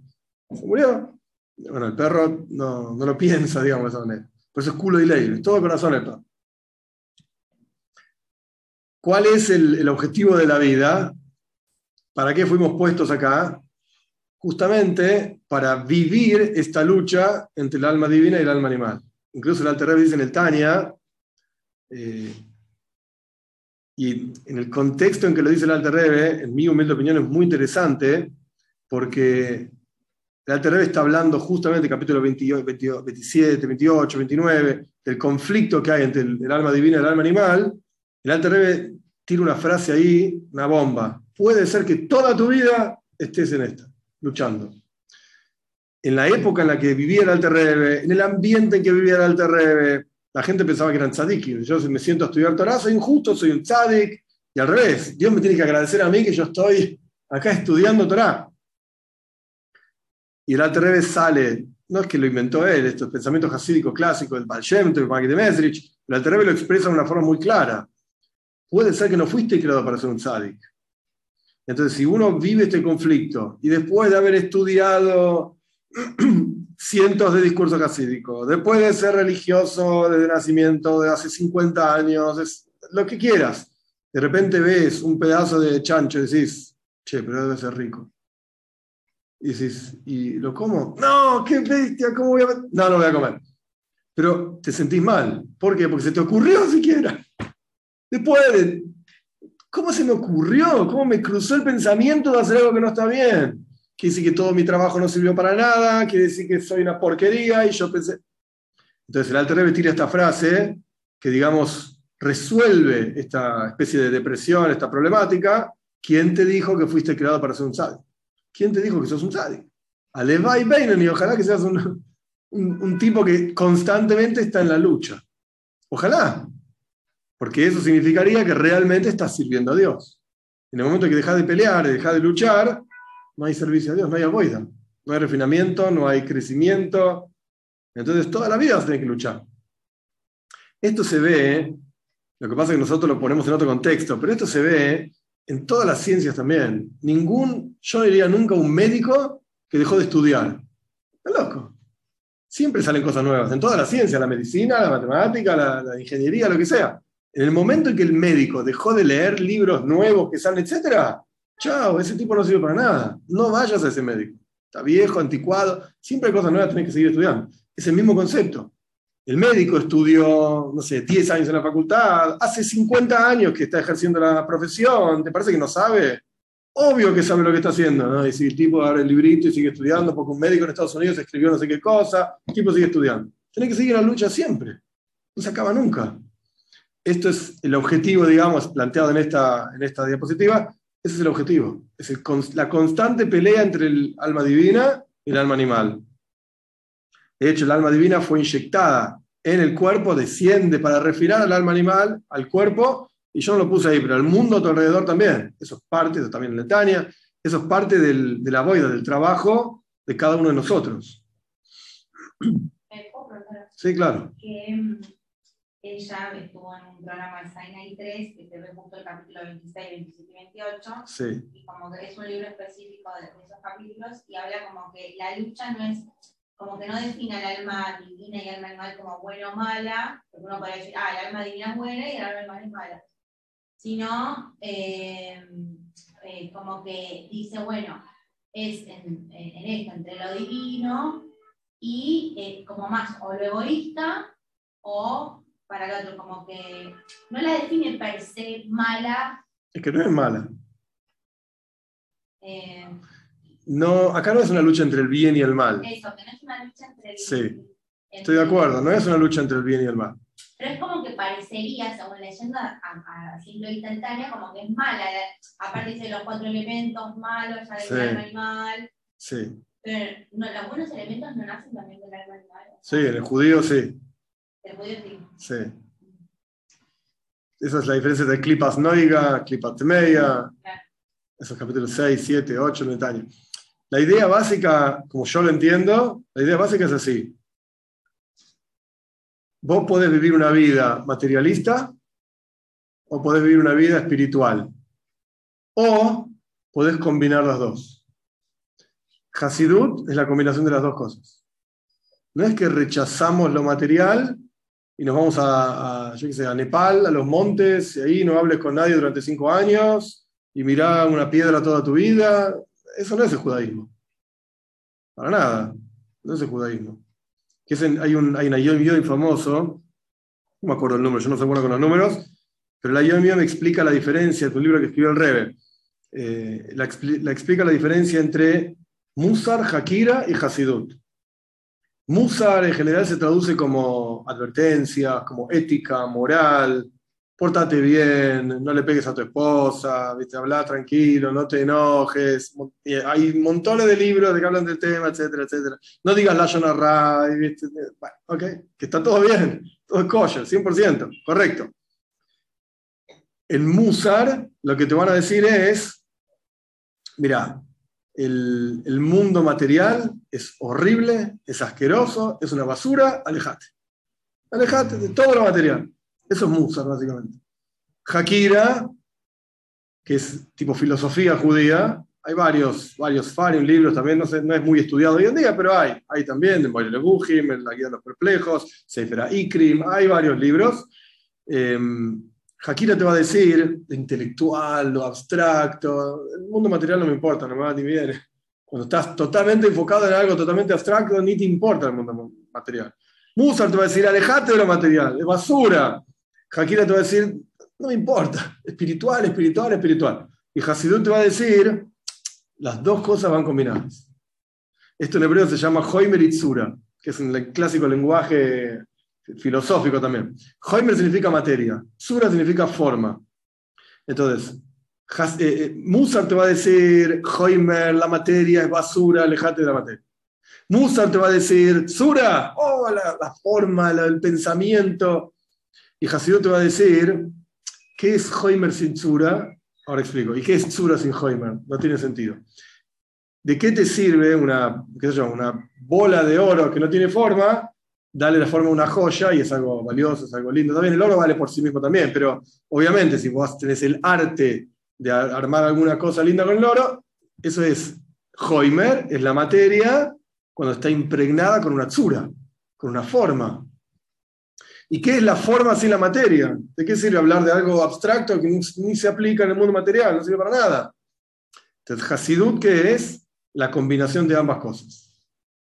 Se murió, bueno, el perro no, lo piensa, digamos, de esa manera. Por eso es culo y ley, todo corazón el perro. ¿Cuál es el, objetivo de la vida? ¿Para qué fuimos puestos acá? Justamente para vivir esta lucha entre el alma divina y el alma animal. Incluso el Alter dice en el Tania, eh, y en el contexto en que lo dice el Alter Rebbe, en mi humilde opinión es muy interesante, porque el Alter está hablando justamente, capítulo 27, 28, 29, del conflicto que hay entre el, alma divina y el alma animal. El Alter tiene una frase ahí, una bomba. Puede ser que toda tu vida estés en esta, luchando. En la época en la que vivía el Alter en el ambiente en que vivía el Alter la gente pensaba que eran tzadikim. Yo me siento a estudiar Torah, soy injusto, soy un tzadik. Y al revés, Dios me tiene que agradecer a mí que yo estoy acá estudiando Torah. Y el Alter sale, no es que lo inventó él, estos pensamientos hasídicos clásicos del Baal Shem del de Mesrich, el Alter lo expresa de una forma muy clara. Puede ser que no fuiste creado para ser un tzadik. Entonces, si uno vive este conflicto y después de haber estudiado cientos de discursos hasídicos, después de ser religioso desde nacimiento, de hace 50 años, lo que quieras, de repente ves un pedazo de chancho y decís, che, pero debe ser rico. Y dices, ¿y lo como? No, qué bestia, ¿cómo voy a.? No, no voy a comer. Pero te sentís mal. ¿Por qué? Porque se te ocurrió siquiera. Después de. ¿Cómo se me ocurrió? ¿Cómo me cruzó el pensamiento de hacer algo que no está bien? Quiere decir que todo mi trabajo no sirvió para nada, quiere decir que soy una porquería y yo pensé. Entonces el Alter Rebbe tira esta frase que, digamos, resuelve esta especie de depresión, esta problemática. ¿Quién te dijo que fuiste creado para ser un sabio? ¿Quién te dijo que sos un tzadik? Alevai Beinen, y ojalá que seas un, tipo que constantemente está en la lucha. Ojalá. Porque eso significaría que realmente estás sirviendo a Dios. En el momento que dejas de pelear, dejas de luchar, no hay servicio a Dios, no hay avoida. No hay refinamiento, no hay crecimiento. Entonces toda la vida vas a tener que luchar. Esto se ve, lo que pasa es que nosotros lo ponemos en otro contexto, pero esto se ve en todas las ciencias también. Ningún, yo diría nunca un médico que dejó de estudiar. Loco. Siempre salen cosas nuevas, en todas las ciencias, la medicina, la matemática, la, ingeniería, lo que sea. En el momento en que el médico dejó de leer libros nuevos que salen, etc., chao, ese tipo no sirve para nada. No vayas a ese médico. Está viejo, anticuado. Siempre hay cosas nuevas, tenés que seguir estudiando. Es el mismo concepto. El médico estudió, no sé, 10 años en la facultad, hace 50 años que está ejerciendo la profesión, ¿te parece que no sabe? Obvio que sabe lo que está haciendo, ¿no? Y si el tipo abre el librito y sigue estudiando, porque un médico en Estados Unidos escribió no sé qué cosa, el tipo sigue estudiando. Tiene que seguir la lucha siempre, no se acaba nunca. Esto es el objetivo, digamos, planteado en esta, en esta diapositiva, ese es el objetivo, es la constante pelea entre el alma divina y el alma animal. De hecho, el alma divina fue inyectada en el cuerpo, desciende para refinar al alma animal, al cuerpo, y yo no lo puse ahí, pero al mundo a tu alrededor también. Eso es parte, eso también en Letania, eso es parte del, de la boida, del trabajo de cada uno de nosotros. Sí, claro. Que mm, ella estuvo en un programa de Sinai 3, que te ve justo el capítulo 26, 27 y 28, Sí, y como que es un libro específico de, esos capítulos, y habla como que la lucha no es, como que no define al alma divina y al alma animal como buena o mala, porque uno podría decir, ah, el alma divina es buena y el alma animal es mala, sino eh, eh, como que dice, bueno, es en, en esto, entre lo divino y eh, como más o lo egoísta o para el otro, como que no la define per se mala. es que no es mala. eh, No, acá no es una lucha entre el bien y el mal. eso, que no es una lucha entre el- Sí, entre- Estoy de acuerdo, no es una lucha entre el bien y el mal. Pero es como que parecería, según leyendo a, a simple instantánea, como que es mala. Aparte dice los cuatro elementos malos, ya del Sí. alma animal. Sí, Pero no, los buenos elementos no nacen también del alma animal. sí, en el judío sí, sí. Esa es la diferencia de Klipas Noiga, Temeia, Claro. esos capítulos 6, 7, 8, en detalle. La idea básica, como yo lo entiendo, la idea básica es así. Vos podés vivir una vida materialista o podés vivir una vida espiritual. O podés combinar las dos. Hasidut es la combinación de las dos cosas. No es que rechazamos lo material y nos vamos a, a, qué sé, Nepal, a los montes, y ahí no hables con nadie durante cinco años y mirá una piedra toda tu vida. Eso no es el judaísmo. Para nada. No es el judaísmo. Que hay, un, hay Yom famoso, no me acuerdo el número, yo no soy bueno con los números, pero la Yom Yom explica la diferencia, es un libro que escribió el Rebe, eh, la explica la diferencia entre Musar, Hakira y Hasidut. Musar en general se traduce como advertencias, como ética, moral, pórtate bien, no le pegues a tu esposa, ¿viste? habla tranquilo, no te enojes. Y Hay montones de libros de que hablan del tema, etcétera, etcétera. No digas la Rai, ¿viste? Bueno, ok, que está todo bien, todo es kosher, 100%, correcto. En Musar lo que te van a decir es, mira, el, el mundo material es horrible, es asqueroso, es una basura, alejate. Alejate de todo lo material. Eso es Musar, básicamente. Hakira, que es tipo filosofía judía, hay varios, varios farim, libros también, no, sé, no es muy estudiado hoy en día, pero hay, hay también, Lebuchim, en La Guía de los Perplejos, Sefer Ikrim, hay varios libros. Eh, Hakira te va a decir lo intelectual, lo abstracto, el mundo material no me importa, no me va ni viene. Cuando estás totalmente enfocado en algo totalmente abstracto, ni te importa el mundo material. Musar te va a decir, alejate de lo material, es basura. Hakira te va a decir, no me importa, espiritual, espiritual, espiritual. Y Hasidut te va a decir, las dos cosas van combinadas. Esto en hebreo se llama Hoimer Itzura, que es un clásico lenguaje filosófico también. Hoimer significa materia, Sura significa forma. Entonces, Has, eh, eh, Musar te va a decir, Hoimer, la materia es basura, alejate de la materia. Musar te va a decir, Sura, oh, la, la forma, la, el pensamiento. Y Hasidut te va a decir, ¿qué es Hoimer sin Sura? Ahora explico. ¿Y qué es Sura sin Hoimer? No tiene sentido. ¿De qué te sirve una, qué sé yo, una bola de oro que no tiene forma? Dale la forma a una joya y es algo valioso, es algo lindo. También el oro vale por sí mismo también, pero obviamente si vos tenés el arte de armar alguna cosa linda con el oro, eso es Hoimer, es la materia cuando está impregnada con una tsura, con una forma. ¿Y qué es la forma sin la materia? ¿De qué sirve hablar de algo abstracto que ni, ni se aplica en el mundo material? No sirve para nada. Entonces, Hasidut, ¿qué es? La combinación de ambas cosas.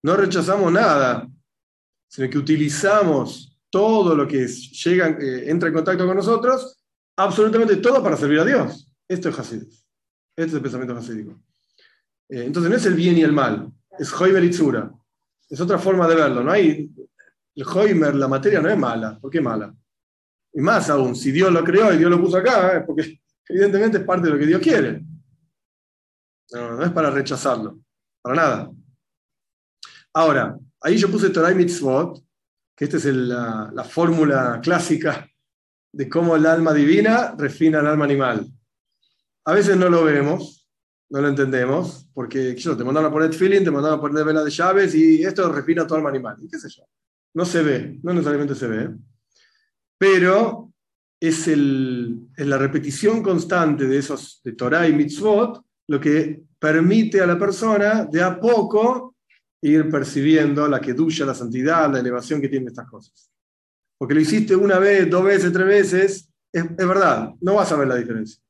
No rechazamos nada, sino que utilizamos todo lo que llega, eh, entra en contacto con nosotros, absolutamente todo para servir a Dios. Esto es Hasidut. Este es el pensamiento hasídico. Eh, entonces no es el bien y el mal, es Hoimer Itzura. Es otra forma de verlo. No hay, el Hoimer, la materia no es mala. ¿Por qué mala? Y más aún, si Dios lo creó y Dios lo puso acá, es porque evidentemente es parte de lo que Dios quiere. No, no es para rechazarlo, para nada. Ahora, ahí yo puse Torah y Mitzvot, que esta es la, la fórmula clásica de cómo el alma divina refina al alma animal. A veces no lo vemos, no lo entendemos, porque te mandaron a poner feeling, te mandaron a poner vela de llaves y esto refina tu alma animal. ¿Y qué sé yo? No se ve, no necesariamente se ve, pero es la repetición constante de esos de Torah y Mitzvot lo que permite a la persona de a poco ir percibiendo la que duya, la santidad, la elevación que tiene estas cosas. Porque lo hiciste una vez, dos veces, tres veces, es, es verdad, no vas a ver la diferencia.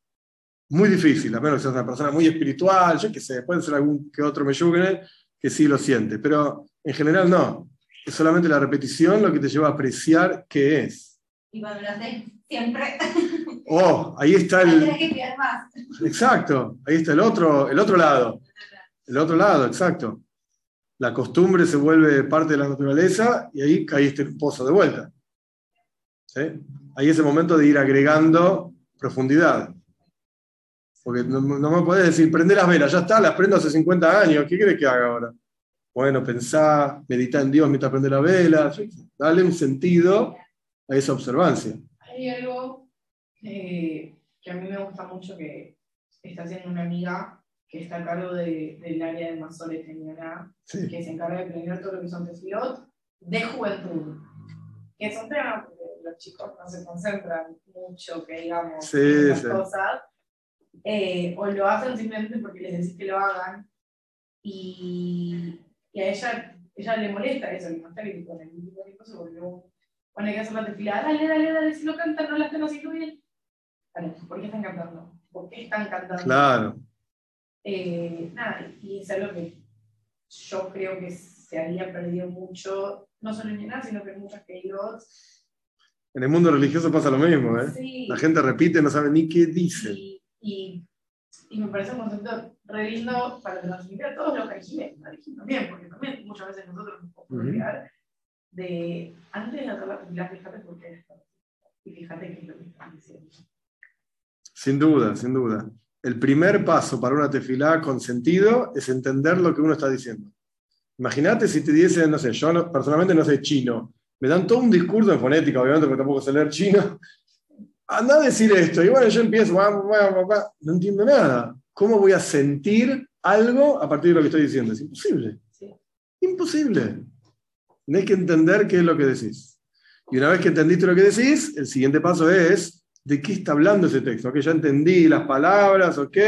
Muy difícil, a menos que seas una persona muy espiritual, yo qué sé, puede ser algún que otro me que sí lo siente, pero en general no. Es solamente la repetición lo que te lleva a apreciar qué es. Y cuando lo haces siempre. Oh, ahí está el. que más. Exacto, ahí está el otro, el otro lado. El otro lado, exacto. La costumbre se vuelve parte de la naturaleza y ahí caíste en pozo de vuelta. ¿Sí? Ahí es el momento de ir agregando profundidad. Porque no, me puedes decir, prende las velas, ya está, las prendo hace 50 años, ¿qué quieres que haga ahora? Bueno, pensá, medita en Dios mientras prende la vela, dale un sentido a esa observancia. Hay algo que a mí me gusta mucho que está haciendo una amiga que está a cargo del área de Mazoret en que se encarga de planear todo lo que son tefilot de juventud. Que es un tema porque los chicos no se concentran mucho, que digamos, en las cosas eh, o lo hacen simplemente porque les decís que lo hagan, y, y a ella, ella le molesta eso, le molesta que con el mismo tiempo se volvió, bueno, hay que hacer la desfilada, dale, dale, dale, si lo cantan, no la están haciendo bien. Vale, ¿por qué están cantando? ¿Por qué están cantando? Claro. Eh, nada, y es algo que yo creo que se había perdido mucho, no solo en Yenar, sino que en muchas queridos. En el mundo religioso pasa lo mismo, ¿eh? Sí. La gente repite, no sabe ni qué dice. Y, y, me parece un concepto re lindo para transmitir a todos los que también, porque también muchas veces nosotros nos podemos olvidar de antes de hacer la película, fíjate por qué. Y fíjate qué es lo que están diciendo. Sin duda, sin duda. El primer paso para una tefilá con sentido es entender lo que uno está diciendo. Imagínate si te dicen, no sé, yo personalmente no sé chino, me dan todo un discurso en fonética, obviamente, porque tampoco sé leer chino, anda a decir esto. Y bueno, yo empiezo, no entiendo nada. ¿Cómo voy a sentir algo a partir de lo que estoy diciendo? Es imposible. Imposible. Tienes que entender qué es lo que decís. Y una vez que entendiste lo que decís, el siguiente paso es de qué está hablando ese texto. Ya entendí las palabras, ok.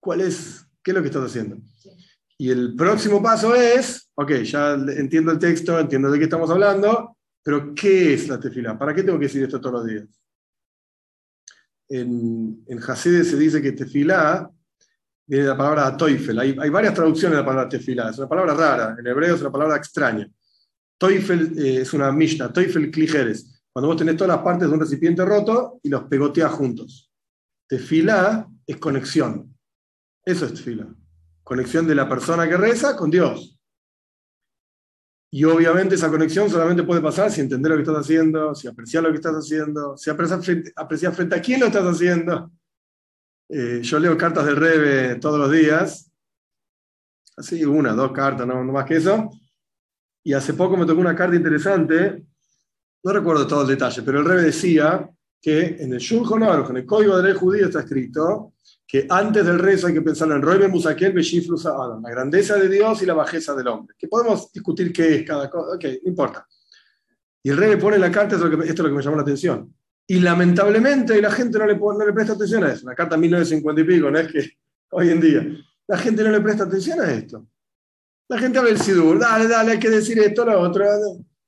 ¿Cuál es? ¿Qué es lo que estás haciendo? Y el próximo paso es, ok, ya entiendo el texto, entiendo de qué estamos hablando, pero ¿qué es la tefila? ¿Para qué tengo que decir esto todos los días? en, en se dice que tefilá viene de la palabra toifel. Hay, hay, varias traducciones de la palabra tefilá. Es una palabra rara. En hebreo es una palabra extraña. Toifel eh, es una mishnah. Toifel klijeres. Cuando vos tenés todas las partes de un recipiente roto y los pegoteas juntos. Tefilá es conexión. Eso es tefilá. Conexión de la persona que reza con Dios. Y obviamente esa conexión solamente puede pasar si entender lo que estás haciendo, si apreciar lo que estás haciendo, si apreciar frente, a quién lo estás haciendo. Eh, yo leo cartas del Rebe todos los días, así una, dos cartas, no, más que eso. Y hace poco me tocó una carta interesante, no recuerdo todo el detalle, pero el Rebe decía que en el Shulchan Aruch, en el Código de Ley Judío, está escrito que antes del rezo hay que pensar en Roy Musakel, Adam, la grandeza de Dios y la bajeza del hombre. Que podemos discutir qué es cada cosa, ok, no importa. Y el rey le pone la carta, esto es, lo que, esto es lo que me llamó la atención. Y lamentablemente la gente no le, no le presta atención a eso. La carta 1950 y pico, no es que hoy en día. La gente no le presta atención a esto. La gente habla el Sidur, dale, dale, hay que decir esto, lo otro.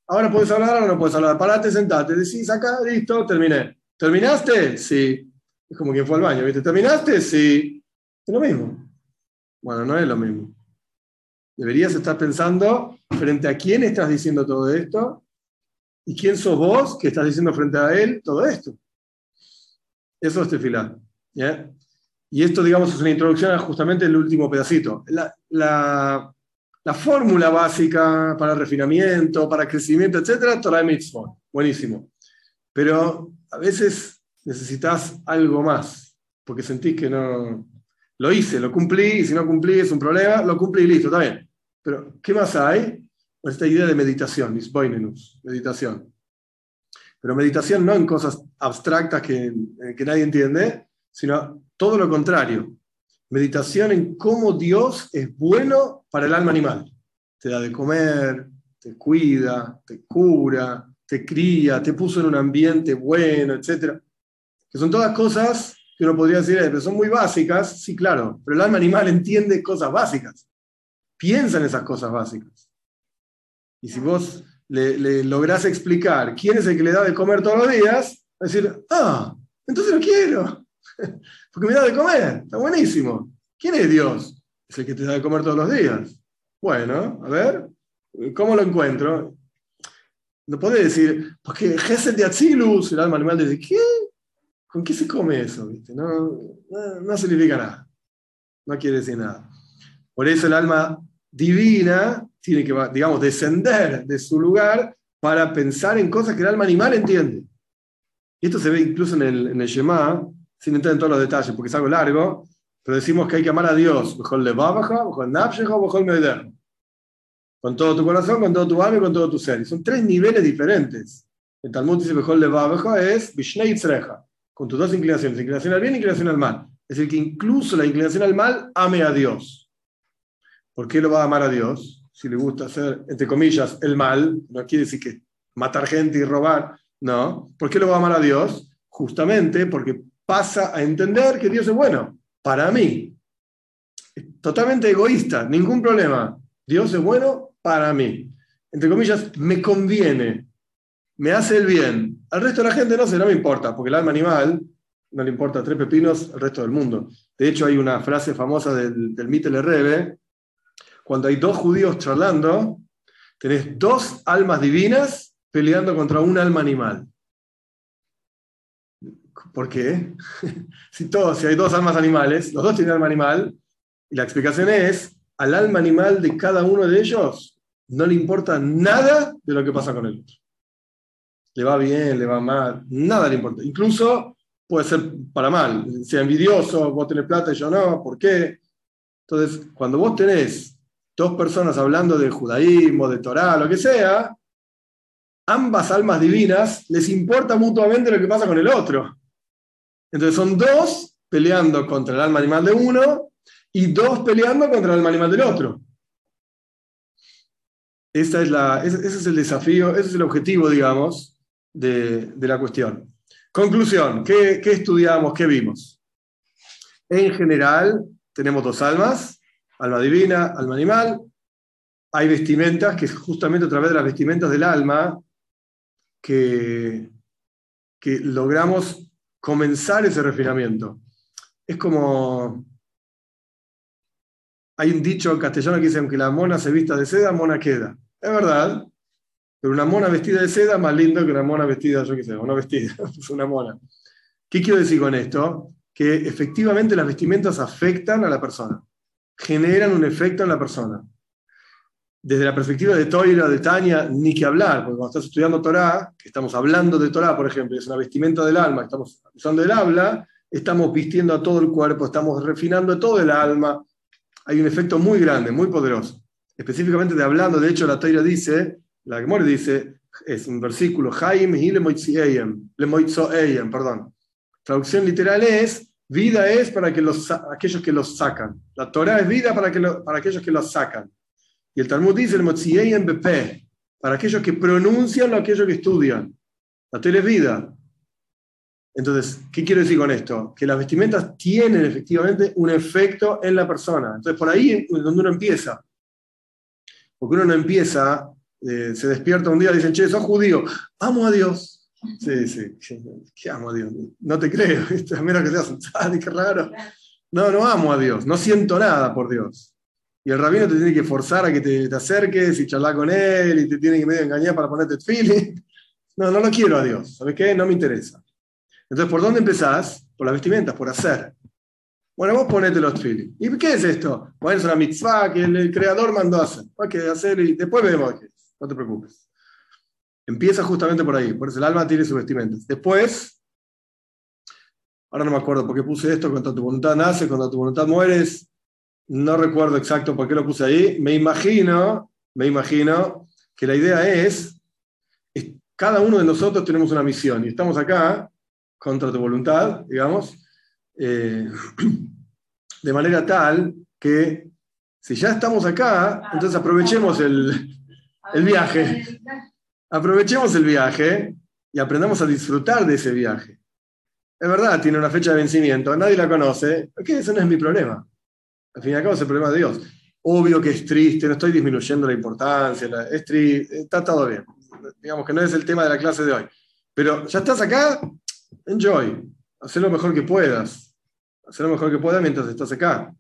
Ahora puedes hablar, ahora no puedes hablar. Parate, sentate, decís acá, listo, terminé. ¿Terminaste? Sí. Es como quien fue al baño, ¿viste? ¿Terminaste? Sí. Es lo mismo. Bueno, no es lo mismo. Deberías estar pensando frente a quién estás diciendo todo esto y quién sos vos que estás diciendo frente a él todo esto. Eso es tefilá. Y esto, digamos, es una introducción a justamente el último pedacito. La, fórmula básica para refinamiento, para crecimiento, etcétera, Torah Mitzvot. Buenísimo. Pero a veces necesitas algo más, porque sentís que no... Lo hice, lo cumplí, y si no cumplí es un problema, lo cumplí y listo, está bien. Pero, ¿qué más hay? Esta idea de meditación, meditación. Pero meditación no en cosas abstractas que, que nadie entiende, sino todo lo contrario. Meditación en cómo Dios es bueno para el alma animal. Te da de comer, te cuida, te cura, te cría, te puso en un ambiente bueno, etc. Que son todas cosas que uno podría decir, eh, pero son muy básicas, sí, claro, pero el alma animal entiende cosas básicas, piensa en esas cosas básicas. Y si vos le, le lográs explicar quién es el que le da de comer todos los días, va a decir, ah, entonces lo quiero, porque me da de comer, está buenísimo. ¿Quién es Dios? Es el que te da de comer todos los días. Bueno, a ver, ¿cómo lo encuentro? No podés decir, porque Gesed de Atzilus, el alma animal dice, ¿qué? ¿Con qué se come eso? No, no, significa nada. No quiere decir nada. Por eso el alma divina tiene que, digamos, descender de su lugar para pensar en cosas que el alma animal entiende. Esto se ve incluso en el, en el Shema, sin entrar en todos los detalles, porque es algo largo, pero decimos que hay que amar a Dios, con todo tu corazón, con todo tu alma y con todo tu ser. Y son tres niveles diferentes. El Talmud dice que es Vishnei con tus dos inclinaciones, inclinación al bien y inclinación al mal. Es decir, que incluso la inclinación al mal ame a Dios. ¿Por qué lo va a amar a Dios? Si le gusta hacer, entre comillas, el mal, no quiere decir que matar gente y robar, no. ¿Por qué lo va a amar a Dios? Justamente porque pasa a entender que Dios es bueno para mí. Totalmente egoísta, ningún problema. Dios es bueno para mí. Entre comillas, me conviene, me hace el bien. Al resto de la gente no sé, no me importa, porque el alma animal no le importa tres pepinos al resto del mundo. De hecho, hay una frase famosa del, del Rebe, cuando hay dos judíos charlando, tenés dos almas divinas peleando contra un alma animal. ¿Por qué? si, todos, hay dos almas animales, los dos tienen alma animal, y la explicación es, al alma animal de cada uno de ellos no le importa nada de lo que pasa con el otro. Le va bien, le va mal, nada le importa. Incluso puede ser para mal, sea envidioso, vos tenés plata y yo no, ¿por qué? Entonces, cuando vos tenés dos personas hablando de judaísmo, de Torah, lo que sea, ambas almas divinas les importa mutuamente lo que pasa con el otro. Entonces son dos peleando contra el alma animal de uno y dos peleando contra el alma animal del otro. Es la, ese, es el desafío, ese es el objetivo, digamos, de, la cuestión. Conclusión, ¿qué, ¿qué, estudiamos? ¿Qué vimos? En general, tenemos dos almas, alma divina, alma animal. Hay vestimentas que justamente a través de las vestimentas del alma que, que logramos comenzar ese refinamiento. Es como... Hay un dicho castellano que dice, aunque la mona se vista de seda, mona queda. Es verdad, pero una mona vestida de seda más lindo que una mona vestida, yo qué sé, una vestida, es una mona. ¿Qué quiero decir con esto? Que efectivamente las vestimentas afectan a la persona, generan un efecto en la persona desde la perspectiva de Toira, de Tania, ni que hablar, porque cuando estás estudiando Torah, que estamos hablando de Torah, por ejemplo, es una vestimenta del alma, estamos usando el habla, estamos vistiendo a todo el cuerpo, estamos refinando todo el alma. Hay un efecto muy grande, muy poderoso. Específicamente de hablando, de hecho, la Toira dice, la Gemore dice, es un versículo, Jaim y perdón. Traducción literal es, vida es para que los, aquellos que los sacan. La Torah es vida para, que para aquellos que los sacan. Y el Talmud dice, el en BP, para aquellos que pronuncian lo aquellos que estudian. La tele es vida. Entonces, ¿qué quiero decir con esto? Que las vestimentas tienen efectivamente un efecto en la persona. Entonces, por ahí es donde uno empieza. Porque uno no empieza, eh, se despierta un día y dicen, che, sos judío, amo a Dios. Sí, sí, ¿qué amo a Dios? No te creo, mira que seas un qué raro. No, no amo a Dios, no siento nada por Dios y el rabino te tiene que forzar a que te, acerques y charlar con él y te tiene que medio engañar para ponerte feeling. No, no lo quiero a Dios. ¿Sabes qué? No me interesa. Entonces, ¿por dónde empezás? Por las vestimentas, por hacer. Bueno, vos ponete los feeling. ¿Y qué es esto? Bueno, es una mitzvah que el, creador mandó a hacer. Hay que hacer y después vemos qué es. No te preocupes. Empieza justamente por ahí. Por eso el alma tiene sus vestimentas. Después, ahora no me acuerdo por qué puse esto, cuando tu voluntad nace, cuando tu voluntad mueres, no recuerdo exacto por qué lo puse ahí. Me imagino, me imagino que la idea es, cada uno de nosotros tenemos una misión y estamos acá contra tu voluntad, digamos, eh, de manera tal que si ya estamos acá, entonces aprovechemos el, viaje. Aprovechemos el viaje y aprendamos a disfrutar de ese viaje. Es verdad, tiene una fecha de vencimiento, nadie la conoce, porque ese no es mi problema. Al fin y al cabo es el problema de Dios. Obvio que es triste, no estoy disminuyendo la importancia, triste, está todo bien. Digamos que no es el tema de la clase de hoy. Pero ya estás acá, enjoy, haz lo mejor que puedas. Haz lo mejor que puedas mientras estás acá.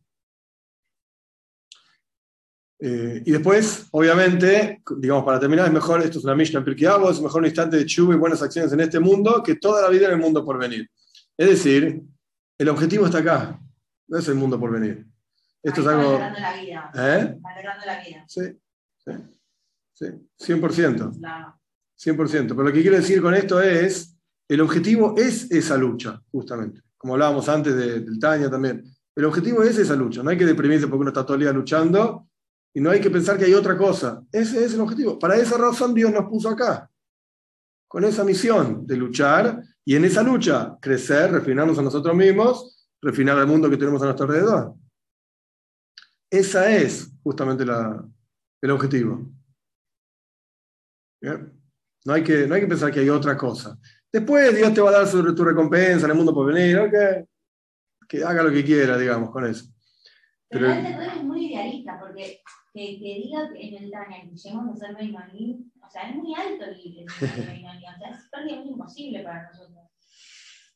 Eh, y después, obviamente, digamos, para terminar, es mejor, esto es una Mishnah en es mejor un instante de chuva y buenas acciones en este mundo que toda la vida en el mundo por venir. Es decir, el objetivo está acá, no es el mundo por venir. Esto es algo. la vida. ¿Eh? la vida. Sí, sí, sí, 100%. 100%. Pero lo que quiero decir con esto es, el objetivo es esa lucha, justamente. Como hablábamos antes del Tania también. El objetivo es esa lucha. No hay que deprimirse porque uno está todo el día luchando y no hay que pensar que hay otra cosa. Ese es el objetivo. Para esa razón Dios nos puso acá. Con esa misión de luchar y en esa lucha crecer, refinarnos a nosotros mismos, refinar el mundo que tenemos a nuestro alrededor. Ese es justamente el objetivo. No hay, que, no hay que pensar que hay otra cosa. Después Dios te va a dar su, tu recompensa en el mundo por venir. Que haga lo que quiera, digamos, con eso. Pero, Pero este es muy idealista, porque que, diga en el Tania que llegamos a ser Beinoní, o sea, es muy alto el límite de Beinoní, o sea, es prácticamente imposible para nosotros.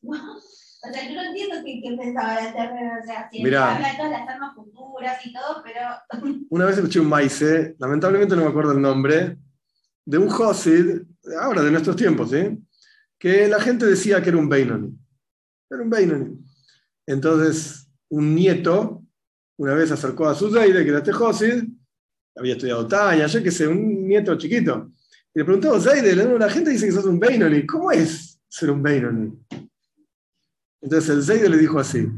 O sea, yo no entiendo qué, qué pensaba la Terra, o sea, si habla de todas las armas futuras y todo, pero... Una vez escuché un maíz, lamentablemente no me acuerdo el nombre, de un Josid, ahora de nuestros tiempos, ¿sí? que la gente decía que era un Beinoni. Era un Beinoni. Entonces, un nieto una vez acercó a su Zeide, que era este Josid, había estudiado Tanya, yo que sé, un nieto chiquito. Y le preguntó, Zeide, la gente dice que sos un Beinoni. ¿Cómo es ser un Beinoni? Entonces el Zeide le dijo así: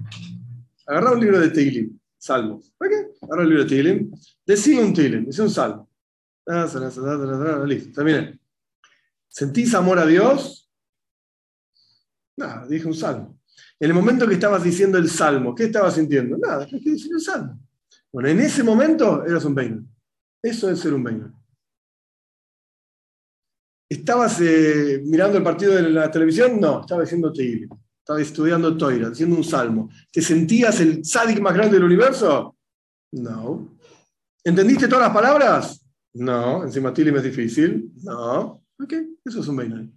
agarra un libro de Tilim, salmos. ¿Para qué? Agarra un libro de Tilim, decía un Tilim, decía un salmo. Listo, terminé. ¿Sentís amor a Dios? Nada, dije un salmo. En el momento que estabas diciendo el salmo, ¿qué estabas sintiendo? Nada, es que decir el salmo. Bueno, en ese momento eras un Beinoni. Eso es ser un Beinoni. ¿Estabas eh, mirando el partido de la televisión? No, estaba diciendo Tehilim. Estaba estudiando Toira, haciendo un salmo. ¿Te sentías el sádic más grande del universo? No. ¿Entendiste todas las palabras? No. Encima Tilim es difícil. No. Ok, eso es un Beinoni.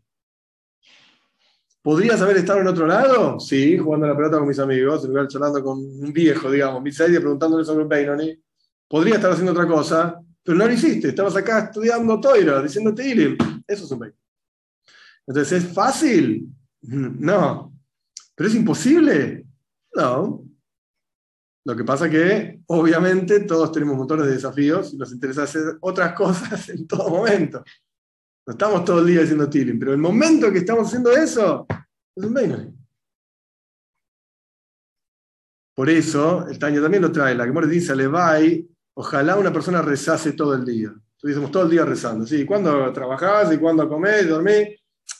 ¿Podrías haber estado en otro lado? Sí, jugando a la pelota con mis amigos, en lugar charlando con un viejo, digamos, Misaidi, preguntándole sobre un. Podría estar haciendo otra cosa, pero no lo hiciste. Estabas acá estudiando Toira, diciendo Tilim. Eso es un Beinoni. Entonces, ¿es fácil? No. ¿Pero es imposible? No. Lo que pasa que, obviamente, todos tenemos motores de desafíos y nos interesa hacer otras cosas en todo momento. No estamos todo el día haciendo tiling, pero el momento que estamos haciendo eso es un Beinoni. Por eso, el Taño también lo trae. La que dice, Levai, ojalá una persona rezase todo el día. Estuviésemos todo el día rezando. ¿sí? ¿Cuándo trabajás y cuándo comés y dormís?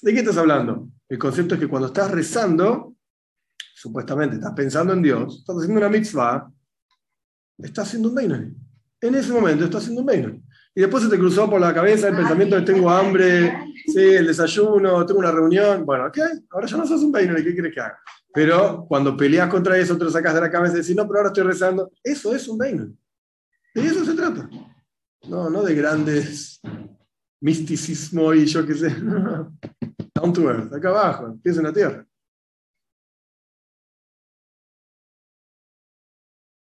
¿De qué estás hablando? El concepto es que cuando estás rezando, supuestamente estás pensando en Dios, estás haciendo una mitzvah, estás haciendo un Beinoni. En ese momento estás haciendo un Beinoni. Y después se te cruzó por la cabeza el pensamiento de tengo hambre, sí, el desayuno, tengo una reunión. Bueno, ¿qué? Ahora ya no sos un Beinoni, ¿qué quieres que haga? Pero cuando peleas contra eso, te lo sacas de la cabeza y decís, no, pero ahora estoy rezando. Eso es un Beinoni. De eso se trata. No, no de grandes misticismo y yo qué sé. Down to earth, acá abajo, pies en la tierra.